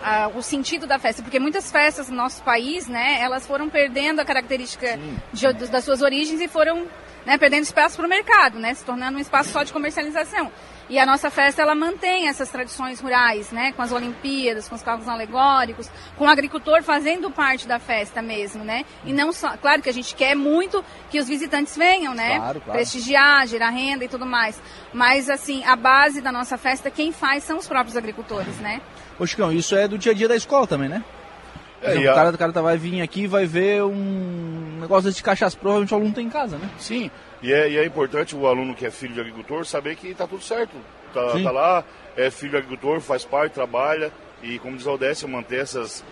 Speaker 6: uh, o sentido da festa, porque muitas festas no nosso país, né, elas foram perdendo a característica de, das suas origens e foram né, perdendo espaço para o mercado, né, se tornando um espaço só de comercialização. E a nossa festa ela mantém essas tradições rurais, né, com as Olimpíadas, com os carros alegóricos, com o agricultor fazendo parte da festa mesmo, né? E não só, claro que a gente quer muito que os visitantes venham, né?
Speaker 1: Claro, claro.
Speaker 6: Prestigiar, gerar renda e tudo mais. Mas assim, a base da nossa festa, quem faz são os próprios agricultores, né?
Speaker 1: Ô Chicão, isso é do dia a dia da escola também, né? É, o, cara, a... o cara tá, vai vir aqui e vai ver um negócio desse cachaça, provavelmente o aluno tem em casa, né?
Speaker 5: Sim, e é, e é importante o aluno que é filho de agricultor saber que está tudo certo. Tá, tá, lá, é filho de agricultor, faz parte, trabalha e, como diz a Odécia, manter essas,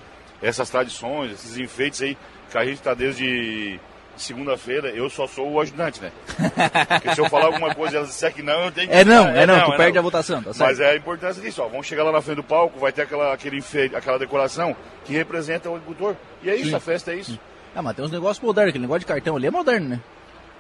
Speaker 5: essas tradições, esses enfeites aí que a gente está desde segunda-feira, eu só sou o ajudante, né? Porque se eu falar alguma coisa e elas disser que não, eu tenho que...
Speaker 1: É não, é, é não, tu é perde não. a votação, tá
Speaker 5: Mas é a importância disso, ó, vamos chegar lá na frente do palco, vai ter aquela, aquele enfeite, aquela decoração que representa o agricultor. E é isso, Sim. a festa é isso.
Speaker 1: Ah, mas tem uns negócios modernos, aquele negócio de cartão ali é moderno, né?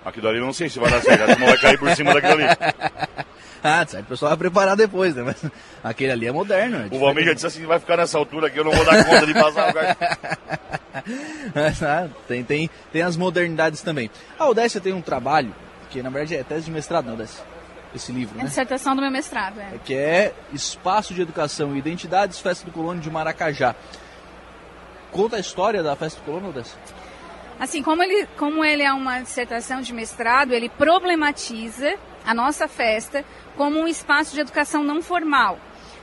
Speaker 5: Aquilo ali eu não sei se vai dar certo, não vai cair por cima daquilo ali.
Speaker 1: ah, o pessoal vai preparar depois, né? Mas aquele ali é moderno. É
Speaker 5: o Valmir já disse assim, vai ficar nessa altura aqui, eu não vou dar conta de passar o
Speaker 1: ah, tem, tem, tem as modernidades também. A Odécia tem um trabalho, que na verdade é tese de mestrado, não, Odécia? Esse livro, né?
Speaker 6: É dissertação do meu mestrado, é.
Speaker 1: Que é Espaço de Educação e Identidades, Festa do Colono de Maracajá. Conta a história da Festa do Colono, Odécia?
Speaker 6: Assim, como ele, como ele é uma dissertação de mestrado, ele problematiza a nossa festa como um espaço de educação não formal.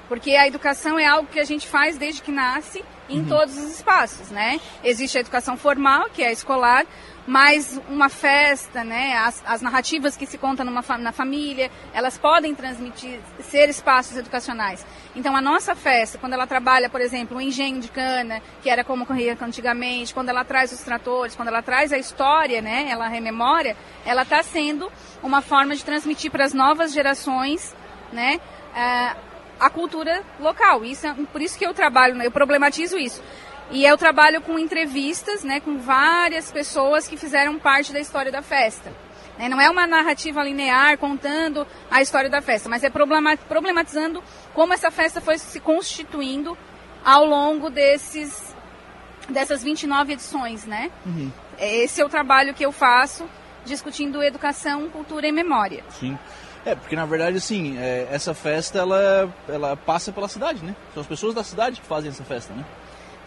Speaker 6: Porque a educação é algo que a gente faz desde que nasce em uhum. todos os espaços, né? Existe a educação formal, que é a escolar, mas uma festa, né, as, as narrativas que se contam numa, na família, elas podem transmitir, ser espaços educacionais. Então a nossa festa, quando ela trabalha, por exemplo, o engenho de cana, que era como ocorria antigamente, quando ela traz os tratores, quando ela traz a história, né, ela rememora, ela está sendo uma forma de transmitir para as novas gerações, né, a, a cultura local. Isso é, por isso que eu trabalho, né, eu problematizo isso. E eu trabalho com entrevistas, né, com várias pessoas que fizeram parte da história da festa. Né? Não é uma narrativa linear contando a história da festa, mas é problematizando como essa festa foi se constituindo ao longo desses dessas 29 edições, né? Uhum. Esse é o trabalho que eu faço discutindo educação, cultura e memória.
Speaker 1: Sim. É, porque na verdade, assim, é, essa festa, ela, ela passa pela cidade, né? São as pessoas da cidade que fazem essa festa, né?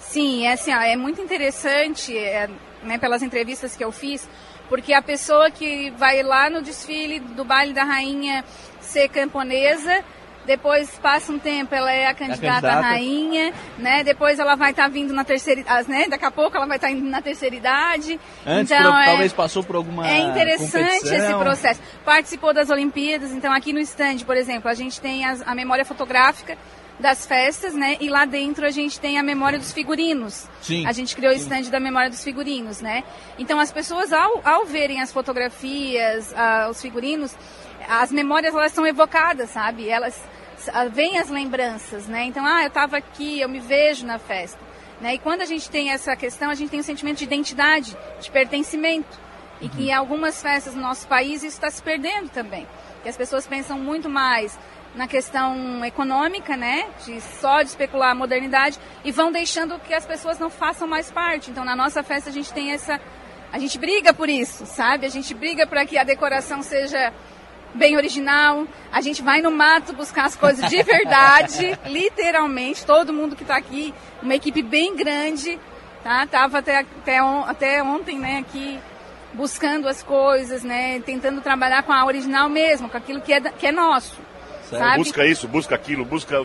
Speaker 6: Sim, é assim, ó, é muito interessante, é, né, pelas entrevistas que eu fiz, porque a pessoa que vai lá no desfile do baile da rainha ser camponesa, depois passa um tempo, ela é a candidata, a candidata. à rainha, né? Depois ela vai estar tá vindo na terceira, né? Daqui a pouco ela vai estar tá indo na terceira idade.
Speaker 1: Antes, então, por, é, talvez passou por alguma
Speaker 6: É interessante esse processo. Participou das Olimpíadas, então aqui no stand, por exemplo, a gente tem as, a memória fotográfica das festas, né? E lá dentro a gente tem a memória dos figurinos.
Speaker 1: Sim.
Speaker 6: A gente criou
Speaker 1: o
Speaker 6: stand da memória dos figurinos, né? Então as pessoas ao, ao verem as fotografias, os figurinos, as memórias elas são evocadas, sabe? Elas vêm as lembranças, né? Então, ah, eu estava aqui, eu me vejo na festa. Né? E quando a gente tem essa questão, a gente tem um sentimento de identidade, de pertencimento. E uhum. que em algumas festas no nosso país isso está se perdendo também. Que as pessoas pensam muito mais na questão econômica, né, de só de especular a modernidade e vão deixando que as pessoas não façam mais parte. Então, na nossa festa a gente tem essa, a gente briga por isso, sabe? A gente briga para que a decoração seja bem original. A gente vai no mato buscar as coisas de verdade, literalmente. Todo mundo que está aqui, uma equipe bem grande, tá? Tava até até, on, até ontem, né, aqui buscando as coisas, né, tentando trabalhar com a original mesmo, com aquilo que é que é nosso.
Speaker 5: Sabe? Busca isso, busca aquilo, busca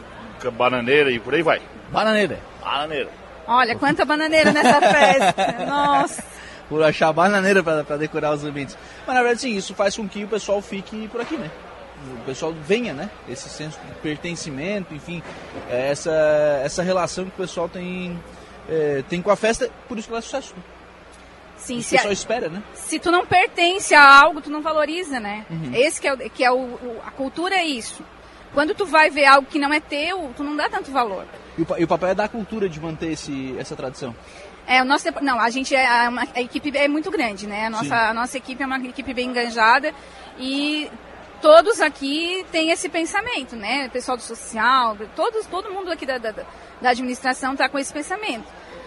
Speaker 5: bananeira e por aí vai.
Speaker 1: Bananeira.
Speaker 5: Bananeira.
Speaker 6: Olha, quanta bananeira nessa festa. Nossa.
Speaker 1: Por achar bananeira para decorar os ambientes. Mas na verdade, sim, isso faz com que o pessoal fique por aqui, né? O pessoal venha, né? Esse senso de pertencimento, enfim, é essa, essa relação que o pessoal tem, é, tem com a festa, por isso que ela é sucesso.
Speaker 6: Sim, se,
Speaker 1: pessoal
Speaker 6: a,
Speaker 1: espera, né?
Speaker 6: se tu não pertence a algo, tu não valoriza, né? Esse que é, o, que é o, o- a cultura é isso. Quando tu vai ver algo que não é teu, tu não dá tanto valor.
Speaker 1: E o, e o papel é da cultura de manter esse, essa tradição.
Speaker 6: É, o nosso, não, a gente é a, uma- a equipe é muito grande, né? A
Speaker 1: Sim.
Speaker 6: nossa, a nossa equipe é uma equipe bem enganjada e todos aqui têm esse pensamento, né? O pessoal do social, todos, todo mundo aqui da, da, da administração está com esse pensamento.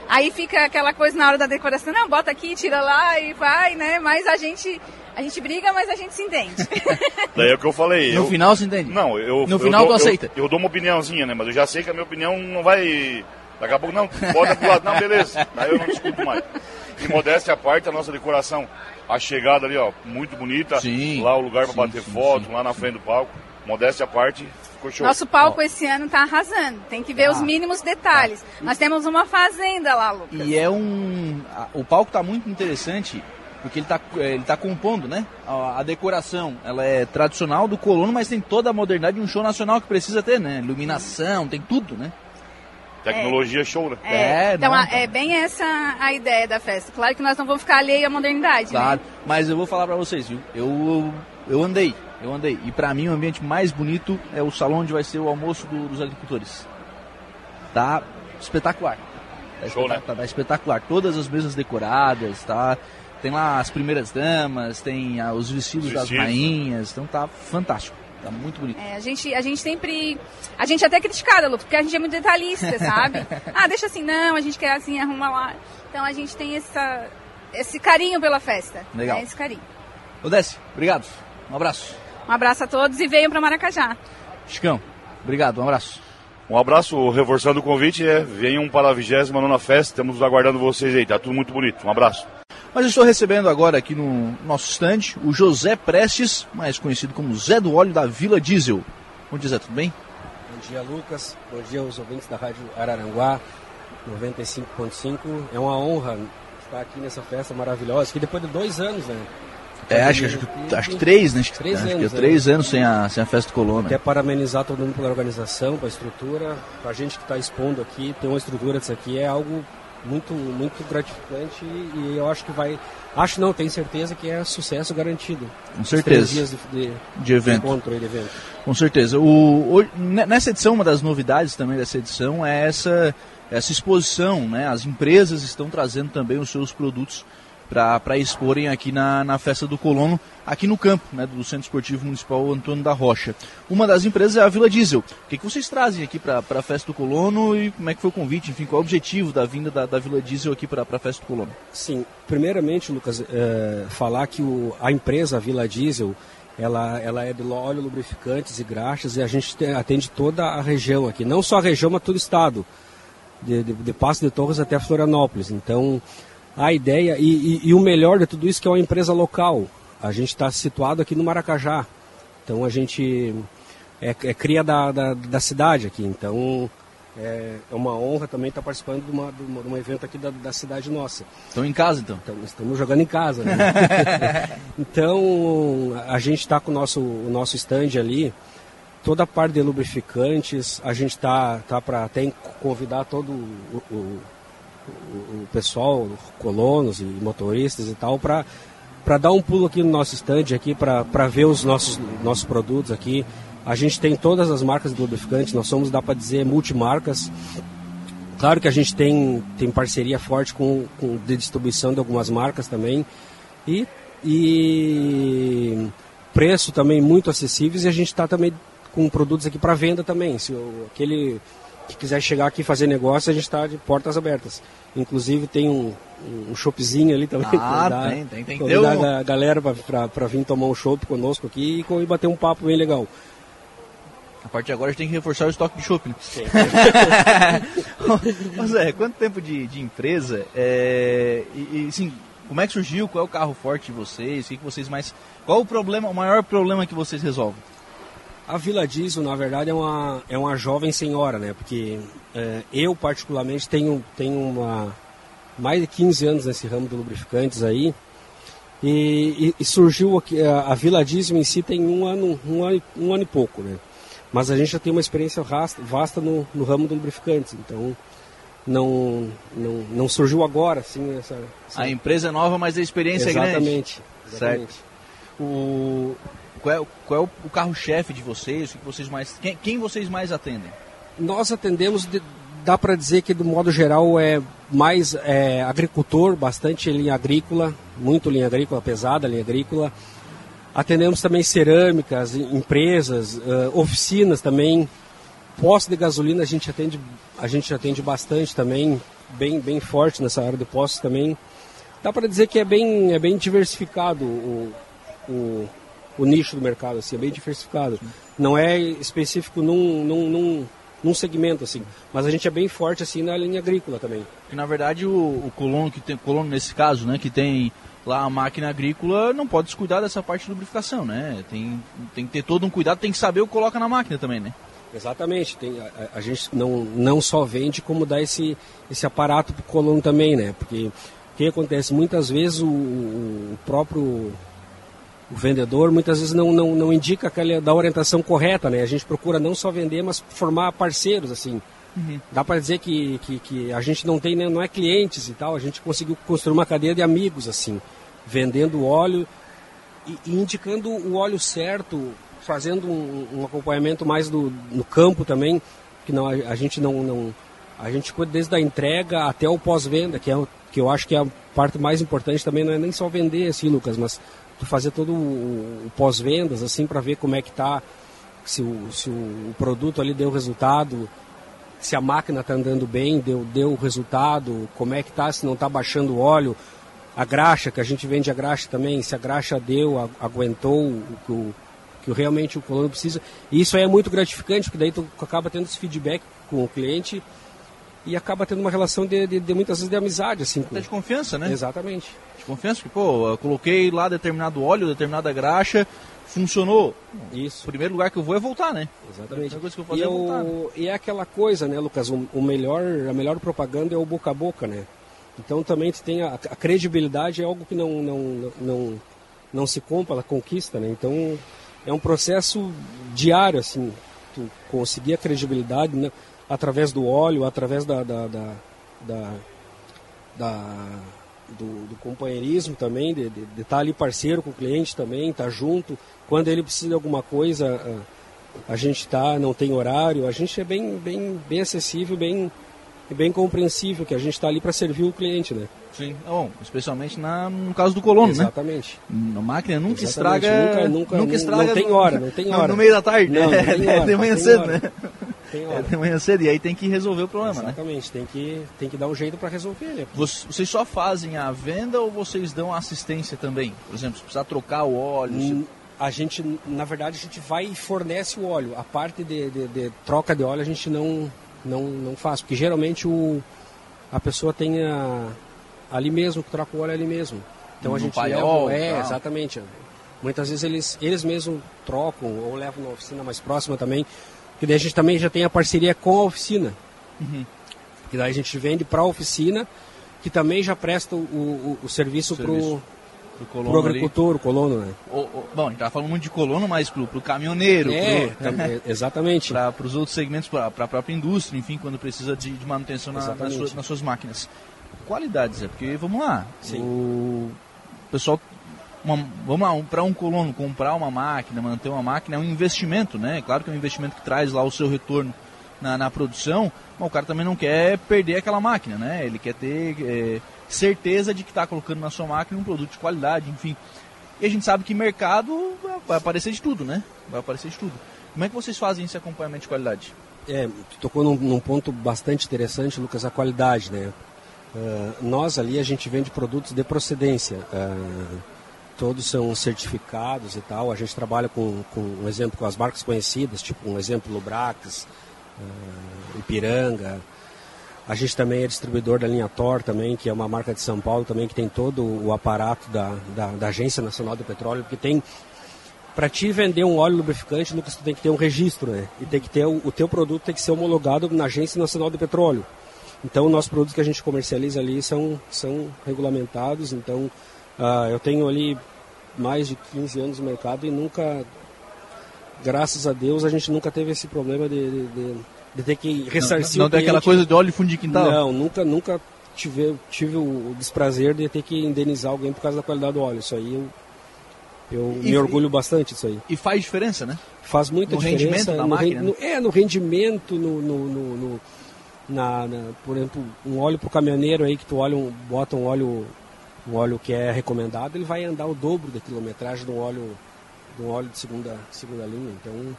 Speaker 6: Aí fica aquela coisa na hora da decoração, não, bota aqui, tira lá e vai, né? Mas a gente, a gente briga, mas a gente se entende.
Speaker 5: Daí é o que eu falei.
Speaker 1: No
Speaker 5: eu-
Speaker 1: final, você entende?
Speaker 5: Não, eu.
Speaker 1: No
Speaker 5: eu
Speaker 1: final
Speaker 5: dou,
Speaker 1: tu
Speaker 5: eu-
Speaker 1: aceita.
Speaker 5: Eu, dou uma opiniãozinha, né? Mas eu já sei que a minha opinião não vai. Daqui a pouco, não, bota pro lado. Não, beleza. Daí eu não discuto mais. E modéstia à parte, a nossa decoração. A chegada ali, ó, muito bonita.
Speaker 1: Sim.
Speaker 5: Lá o lugar pra
Speaker 1: Sim,
Speaker 5: bater
Speaker 1: sim,
Speaker 5: foto,
Speaker 1: sim.
Speaker 5: lá na frente do palco. Modéstia à parte, show.
Speaker 6: Nosso palco esse ano tá arrasando. Tem que ver
Speaker 1: Ah.
Speaker 6: os mínimos detalhes. Nós temos uma fazenda lá, Lucas.
Speaker 1: E é um. o palco tá muito interessante porque ele tá, é, ele tá compondo, né? A, a decoração, ela é tradicional do colono, mas tem toda a modernidade de um show nacional que precisa ter, né? Iluminação, tem tudo, né?
Speaker 5: Tecnologia show, né?
Speaker 6: É,
Speaker 1: É,
Speaker 6: então
Speaker 1: não,
Speaker 6: a-
Speaker 1: tá.
Speaker 6: é bem essa a ideia da festa. Claro que nós não vamos ficar alheio à modernidade,
Speaker 1: Claro.
Speaker 6: né?
Speaker 1: Mas eu vou falar pra vocês, viu? Eu, eu andei, eu andei. E pra mim o ambiente mais bonito é o salão onde vai ser o almoço do- dos agricultores. Tá espetacular. Tá,
Speaker 5: Show,
Speaker 1: espetacular,
Speaker 5: né?
Speaker 1: tá, tá espetacular. Todas as mesas decoradas, tá? Tem lá as primeiras damas, tem ah, os vestidos,
Speaker 5: Os
Speaker 1: das rainhas, então tá fantástico. Tá muito bonito.
Speaker 6: É, a, gente, a gente sempre. A gente é até criticada, Lucas, porque a gente é muito detalhista, sabe? ah, deixa assim, não, a gente quer assim, arruma lá. Então a gente tem essa, esse carinho pela festa.
Speaker 1: Legal.
Speaker 6: Né? Esse carinho.
Speaker 1: Odesse, obrigado. Um abraço.
Speaker 6: Um abraço a todos e venham para Maracajá.
Speaker 1: Chicão, obrigado, um abraço.
Speaker 5: Um abraço, reforçando o convite, é, venham para a 29 festa, estamos aguardando vocês aí, tá tudo muito bonito. Um abraço.
Speaker 1: Mas eu estou recebendo agora aqui no nosso stand o José Prestes, mais conhecido como Zé do Óleo da Vila Diesel. Bom dia, Zé, tudo bem?
Speaker 7: Bom dia, Lucas. Bom dia aos ouvintes da Rádio Araranguá 95.5. É uma honra estar aqui nessa festa maravilhosa, que depois de dois anos, né?
Speaker 1: É, acho, que- acho, que- acho que três, né? Acho que,
Speaker 7: Três
Speaker 1: acho que
Speaker 7: anos,
Speaker 1: é
Speaker 7: né?
Speaker 1: três anos sem a, sem a festa do Colônia.
Speaker 7: Até parabenizar todo mundo pela organização, pela estrutura. Para a gente que está expondo aqui, ter uma estrutura disso aqui é algo muito, muito gratificante e eu acho que vai. Acho não, tenho certeza que é sucesso garantido.
Speaker 1: Com certeza.
Speaker 7: três dias de, de,
Speaker 1: De
Speaker 7: de
Speaker 1: evento.
Speaker 7: encontro aí de evento.
Speaker 1: Com certeza. O, o- ne- nessa edição, uma das novidades também dessa edição é essa, essa exposição, né? As empresas estão trazendo também os seus produtos para exporem aqui na, na festa do Colono, aqui no campo, né? Do Centro Esportivo Municipal Antônio da Rocha. Uma das empresas é a Vila Diesel. O que, que vocês trazem aqui para a festa do Colono e como é que foi o convite? Enfim, qual é o objetivo da vinda da, da Vila Diesel aqui para a festa do Colono?
Speaker 7: Sim, primeiramente, Lucas, eh, falar que o- a empresa Vila Diesel, ela, ela é de óleo, lubrificantes e graxas e a gente atende toda a região aqui, não só a região, mas todo o estado, de, de, de Passo de Torres até Florianópolis. Então, a ideia, e, e- e o melhor de tudo isso que é uma empresa local, a gente está situado aqui no Maracajá, então a gente é, é cria da, da, da cidade aqui, então é, é uma honra também estar participando de, uma, de, uma- de um evento aqui da, da cidade nossa.
Speaker 1: Estão em casa, então?
Speaker 7: Então, estamos jogando em casa. né? então, a gente está com o nosso, o nosso stand ali. Toda a parte de lubrificantes, a gente está tá, para até convidar todo o, o, o- pessoal, colonos e motoristas e tal, para dar um pulo aqui no nosso stand aqui para ver os nossos nossos produtos aqui. A gente tem todas as marcas de lubrificantes, nós somos, dá para dizer, multimarcas. Claro que a gente tem, tem parceria forte com, com de distribuição de algumas marcas também. E, e preço também muito acessíveis e a gente está também com produtos aqui para venda também. Se aquele que quiser chegar aqui e fazer negócio, a gente está de portas abertas. Inclusive tem um, um shopzinho ali também.
Speaker 1: Ah,
Speaker 7: dar-
Speaker 1: tem, tem, tem
Speaker 7: convidar
Speaker 1: um-
Speaker 7: a galera para vir tomar um chopp conosco aqui e e bater um papo bem legal.
Speaker 1: A partir de agora a gente tem que reforçar o estoque de chopp, né? Ô Zé, quanto tempo de, de empresa? É, e, e, assim, como é que surgiu? Qual é o carro forte de vocês? O que, que vocês mais. Qual o problema, o maior problema que vocês resolvem?
Speaker 7: A Vila Diesel, na verdade, é uma, é uma jovem senhora, né? Porque é, eu, particularmente, tenho, tenho uma, mais de 15 anos nesse ramo de lubrificantes aí. E, e, e surgiu aqui, a, a Vila Diesel em si tem um ano, um ano, um ano e pouco, né? Mas a gente já tem uma experiência vasta, vasta no, no ramo de lubrificantes, então não, não, não surgiu agora, assim, essa, essa...
Speaker 1: A empresa é nova, mas a experiência
Speaker 7: exatamente,
Speaker 1: é grande.
Speaker 7: Exatamente.
Speaker 1: Certo. O, qual é, qual é o carro-chefe de vocês? O que vocês mais, quem, quem vocês mais atendem?
Speaker 7: Nós atendemos, de, dá para dizer que, do modo geral, é mais é, agricultor, bastante linha agrícola, muito linha agrícola, pesada linha agrícola. Atendemos também cerâmicas, empresas, uh, oficinas também. Postos de gasolina a gente atende, a gente atende bastante também, bem, bem forte nessa área de postos também. Dá para dizer que é bem, é bem diversificado o, o, o nicho do mercado, assim, é bem diversificado. Não é específico num, num, num, num segmento, assim, mas a gente é bem forte, assim, na linha agrícola também.
Speaker 1: E, na verdade, o, o colono, que tem, colono nesse caso, né, que tem lá a máquina agrícola, não pode descuidar dessa parte de lubrificação, né? Tem, tem que ter todo um cuidado, tem que saber o que coloca na máquina também, né?
Speaker 7: Exatamente, tem, a, a, gente não, não só vende, como dá esse, esse aparato para o colono também, né? Porque o que acontece? Muitas vezes o, o próprio o vendedor muitas vezes não, não, não indica aquela da orientação correta, né? A gente procura não só vender, mas formar parceiros, assim. Uhum. Dá para dizer que, que, que, a gente não tem, né, não é clientes e tal, a gente conseguiu construir uma cadeia de amigos, assim, vendendo óleo e, e indicando o óleo certo, fazendo um, um, acompanhamento mais do, no campo também, que não, a, a gente não, não, a gente cuida desde a entrega até o pós-venda, que, é, que eu acho que é a parte mais importante também, não é nem só vender assim, Lucas, mas tu fazer todo o, o pós-vendas, assim, para ver como é que tá, se o, se o produto ali deu resultado, se a máquina está andando bem, deu, deu resultado, como é que tá, se não está baixando o óleo, a graxa, que a gente vende a graxa também, se a graxa deu, aguentou o que, o, que realmente o colono precisa. E isso aí é muito gratificante, porque daí tu acaba tendo esse feedback com o cliente e acaba tendo uma relação de, de, de muitas vezes de amizade, assim.
Speaker 1: Até de confiança, né?
Speaker 7: Exatamente.
Speaker 1: Confiança, que, pô, eu coloquei lá determinado óleo, determinada graxa, funcionou.
Speaker 7: Isso.
Speaker 1: O primeiro lugar que eu vou é voltar, né?
Speaker 7: Exatamente.
Speaker 1: A coisa que eu vou fazer
Speaker 7: e,
Speaker 1: é voltar.
Speaker 7: o, e é aquela coisa, né, Lucas? O, o, melhor, a melhor propaganda é o boca a boca, né? Então também tem a, a credibilidade é algo que não, não, não, não se compra, ela conquista, né? Então é um processo diário, assim, tu conseguir a credibilidade, né? através do óleo, através da, da, da, da, da do, do, companheirismo também, de, estar ali parceiro com o cliente também, estar junto. Quando ele precisa de alguma coisa, a, a gente está, não tem horário, a gente é bem, bem, bem acessível, bem, bem compreensível, que a gente está ali para servir o cliente, né?
Speaker 1: Sim, bom, especialmente na, no caso do colono,
Speaker 7: Exatamente.
Speaker 1: né? Exatamente. A máquina nunca
Speaker 7: Exatamente.
Speaker 1: estraga.
Speaker 7: Nunca, nunca,
Speaker 1: nunca estraga.
Speaker 7: Não tem hora, não tem hora.
Speaker 1: No meio da tarde,
Speaker 7: não,
Speaker 1: né?
Speaker 7: Não
Speaker 1: é
Speaker 7: hora,
Speaker 1: de manhã cedo, né?
Speaker 7: Tem hora.
Speaker 1: É de manhã cedo, e aí tem que resolver o problema, né?
Speaker 7: Exatamente, tem que, tem que dar um jeito para resolver, né?
Speaker 1: Vocês só fazem a venda ou vocês dão assistência também? Por exemplo, se precisar trocar o óleo.
Speaker 7: Hum,
Speaker 1: se...
Speaker 7: A gente, na verdade, a gente vai e fornece o óleo. A parte de, de, de troca de óleo a gente não, não, não faz, porque geralmente o, a pessoa tem a, ali mesmo, que troca o óleo ali mesmo. Então
Speaker 1: No
Speaker 7: a gente
Speaker 1: paiol,
Speaker 7: leva, é,
Speaker 1: tal.
Speaker 7: exatamente. Muitas vezes eles, eles mesmos trocam ou levam na oficina mais próxima também, porque daí a gente também já tem a parceria com a oficina.
Speaker 1: Uhum.
Speaker 7: Que daí a gente vende para a oficina, que também já presta o, o, o serviço, para
Speaker 1: Pro
Speaker 7: o
Speaker 1: colono ali.
Speaker 7: agricultor, o colono, né?
Speaker 1: O- o- bom, a gente tava falando muito de colono, mas pro, pro caminhoneiro,
Speaker 7: É,
Speaker 1: pro,
Speaker 7: também, exatamente.
Speaker 1: para os outros segmentos, para a própria indústria, enfim, quando precisa de, de manutenção na- nas, suas, nas suas máquinas. Qualidades, é porque, vamos lá,
Speaker 7: Sim.
Speaker 1: o pessoal, uma- vamos lá, um, para um colono comprar uma máquina, manter uma máquina, é um investimento, né? Claro que é um investimento que traz lá o seu retorno na, na produção, mas o cara também não quer perder aquela máquina, né? Ele quer ter é, certeza de que está colocando na sua máquina um produto de qualidade, enfim. E a gente sabe que mercado vai aparecer de tudo, né? Vai aparecer de tudo. Como é que vocês fazem esse acompanhamento de qualidade?
Speaker 7: É, tu tocou num, num ponto bastante interessante, Lucas, a qualidade, né? Ah, nós ali a gente vende produtos de procedência. ah, todos são certificados e tal. A gente trabalha com, com um exemplo com as marcas conhecidas, tipo um exemplo Lubrax, ah, Ipiranga. A gente também é distribuidor da linha Thor também, que é uma marca de São Paulo também que tem todo o aparato da, da, da Agência Nacional do Petróleo, porque tem para te vender um óleo lubrificante, Lucas, tu tem que ter um registro, né? E tem que ter o, o teu produto tem que ser homologado na Agência Nacional de Petróleo. Então, nossos produtos que a gente comercializa ali são, são regulamentados. Então, uh, eu tenho ali mais de 15 anos no mercado e nunca, graças a Deus, a gente nunca teve esse problema de, de, de, de ter que ressarcir
Speaker 1: Não, não, não tem aquela coisa de óleo de fundo de quintal?
Speaker 7: Não, nunca, nunca tive, tive o desprazer de ter que indenizar alguém por causa da qualidade do óleo. Isso aí eu, eu
Speaker 1: E-
Speaker 7: me orgulho bastante disso aí.
Speaker 1: E faz diferença, né?
Speaker 7: Faz muita
Speaker 1: No
Speaker 7: diferença.
Speaker 1: rendimento da
Speaker 7: no
Speaker 1: máquina,
Speaker 7: no- é, no rendimento, no, no, no- no- na, na- por exemplo, um óleo para o caminhoneiro aí que tu olha um, bota um óleo, um óleo que é recomendado, ele vai andar o dobro da quilometragem de um óleo, de um óleo de segunda, segunda linha. Então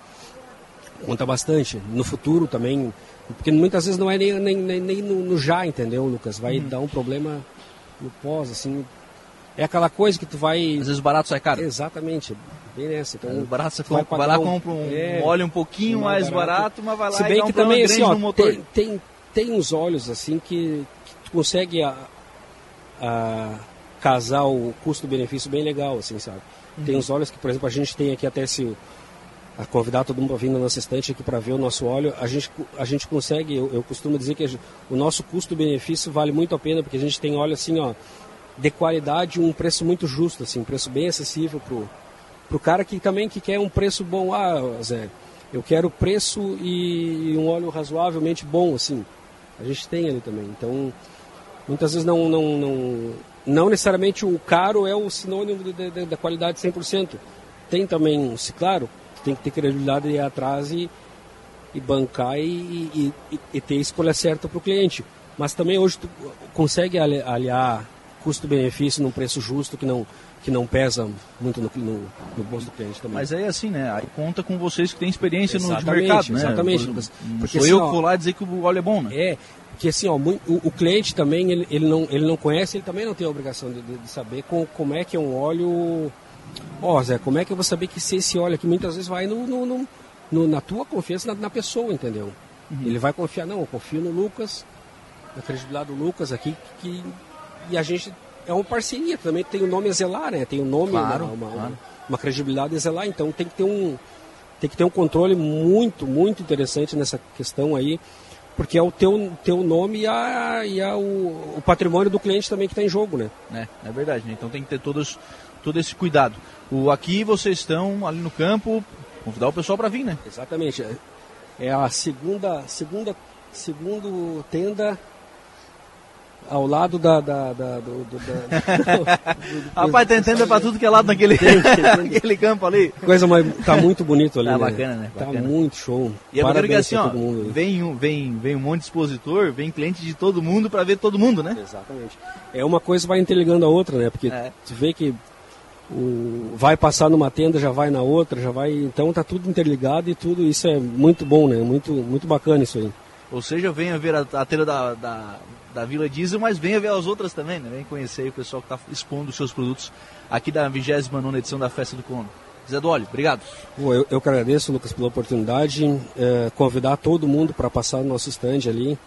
Speaker 7: conta bastante. No futuro também, porque muitas vezes não é nem, nem, nem, nem no, no já, entendeu, Lucas? Vai
Speaker 1: Uhum.
Speaker 7: dar um problema no pós, assim. É aquela coisa que tu vai.
Speaker 1: Às vezes o barato sai caro.
Speaker 7: Exatamente, bem nessa. Então,
Speaker 1: O barato você
Speaker 7: vai
Speaker 1: vai lá
Speaker 7: um-
Speaker 1: compra um
Speaker 7: é,
Speaker 1: óleo um pouquinho mais barato,
Speaker 7: barato.
Speaker 1: mas vai lá
Speaker 7: Se
Speaker 1: e
Speaker 7: bem
Speaker 1: dá um
Speaker 7: que também, assim, ó,
Speaker 1: motor.
Speaker 7: tem, tem, tem uns óleos assim que, que tu consegue a, a casar o custo-benefício bem legal, assim, sabe? Tem uns óleos que, por exemplo, a gente tem aqui até se a convidar todo mundo para vir na nossa estante aqui para ver o nosso óleo, a gente, a gente consegue, eu, eu costumo dizer que a gen- o nosso custo-benefício vale muito a pena, porque a gente tem óleo assim, ó, de qualidade, um preço muito justo, assim, um preço bem acessível pro, pro cara que também que quer um preço bom, ah, Zé, eu quero preço e um óleo razoavelmente bom, assim, a gente tem ali também. Então, muitas vezes não, não, não, não necessariamente o caro é o sinônimo da qualidade 100%. Tem também, se claro, tem que ter credibilidade de ir atrás e, e bancar e, e, e- e ter a escolha certa para o cliente. Mas também hoje tu consegue ali- aliar custo-benefício num preço justo que não, que não pesa muito no, no, no bolso do cliente também.
Speaker 1: Mas aí assim, né? Aí conta com vocês que têm experiência no
Speaker 7: Exatamente,
Speaker 1: mercado, né?
Speaker 7: exatamente,
Speaker 1: Por-
Speaker 7: Lucas.
Speaker 1: Não
Speaker 7: Porque
Speaker 1: sou eu que vou lá dizer que o óleo é bom, né?
Speaker 7: É, que assim, ó, o, o cliente também, ele, ele, não, ele não conhece, ele também não tem a obrigação de, de- saber com, como é que é um óleo. Ó, Zé, como é que eu vou saber que se esse óleo aqui muitas vezes vai no, no- no- no- na tua confiança na, na pessoa, entendeu?
Speaker 1: Uhum.
Speaker 7: Ele vai confiar, não, eu confio no Lucas, na credibilidade do Lucas aqui, que, e a gente é uma parceria, também tem o nome a zelar, né? Tem o nome,
Speaker 1: Claro,
Speaker 7: uma, uma,
Speaker 1: claro.
Speaker 7: uma credibilidade a zelar, então tem que ter um tem que ter um controle muito, muito interessante nessa questão aí, porque é o teu, teu nome e, a, e a, o, o patrimônio do cliente também que está em jogo, né?
Speaker 1: É, é verdade, né? Então tem que ter todos, todo esse cuidado. O, aqui vocês estão ali no campo, convidar o pessoal para vir, né?
Speaker 7: Exatamente. É- É a segunda, segunda, segundo tenda ao lado da, da, da- do, do- da- do-
Speaker 1: Rapaz, tem tenda pra tudo que é lado naquele, naquele campo ali.
Speaker 7: coisa mais tá muito bonito ali,
Speaker 1: Tá
Speaker 7: né?
Speaker 1: bacana, né?
Speaker 7: Tá
Speaker 1: Bacana.
Speaker 7: muito show.
Speaker 1: E é bacana que assim,
Speaker 7: pra
Speaker 1: ó, vem um, vem, vem um monte de expositor, vem cliente de todo mundo para ver todo mundo, né?
Speaker 7: Exatamente. É uma coisa vai interligando a outra, né? Porque
Speaker 1: É.
Speaker 7: tu vê que o, vai passar numa tenda, já vai na outra, já vai. Então tá tudo interligado e tudo isso é muito bom, né? Muito, muito bacana isso aí.
Speaker 1: Ou seja, venha ver a, a teira da, da, da Vila Diesel, mas venha ver as outras também, né? Vem conhecer aí o pessoal que está expondo os seus produtos aqui da 29 edição da Festa do Colono. Zé do Óleo, obrigado.
Speaker 7: Pô, eu, eu que agradeço, Lucas, pela oportunidade. É, convidar todo mundo para passar no nosso stand ali,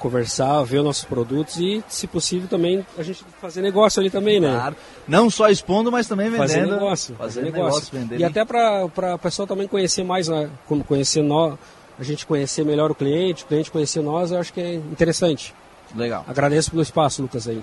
Speaker 7: conversar, ver os nossos produtos e, se possível, também a gente fazer negócio ali também, né?
Speaker 1: Claro. Não só expondo, mas também vendendo.
Speaker 7: fazer negócio,
Speaker 1: Fazer
Speaker 7: fazer
Speaker 1: negócio,
Speaker 7: negócio.
Speaker 1: vender.
Speaker 7: E até para o pessoal também conhecer mais, né? como conhecer nós, a gente conhecer melhor o cliente, o cliente conhecer nós, eu acho que é interessante.
Speaker 1: Legal.
Speaker 7: Agradeço pelo espaço, Lucas, aí.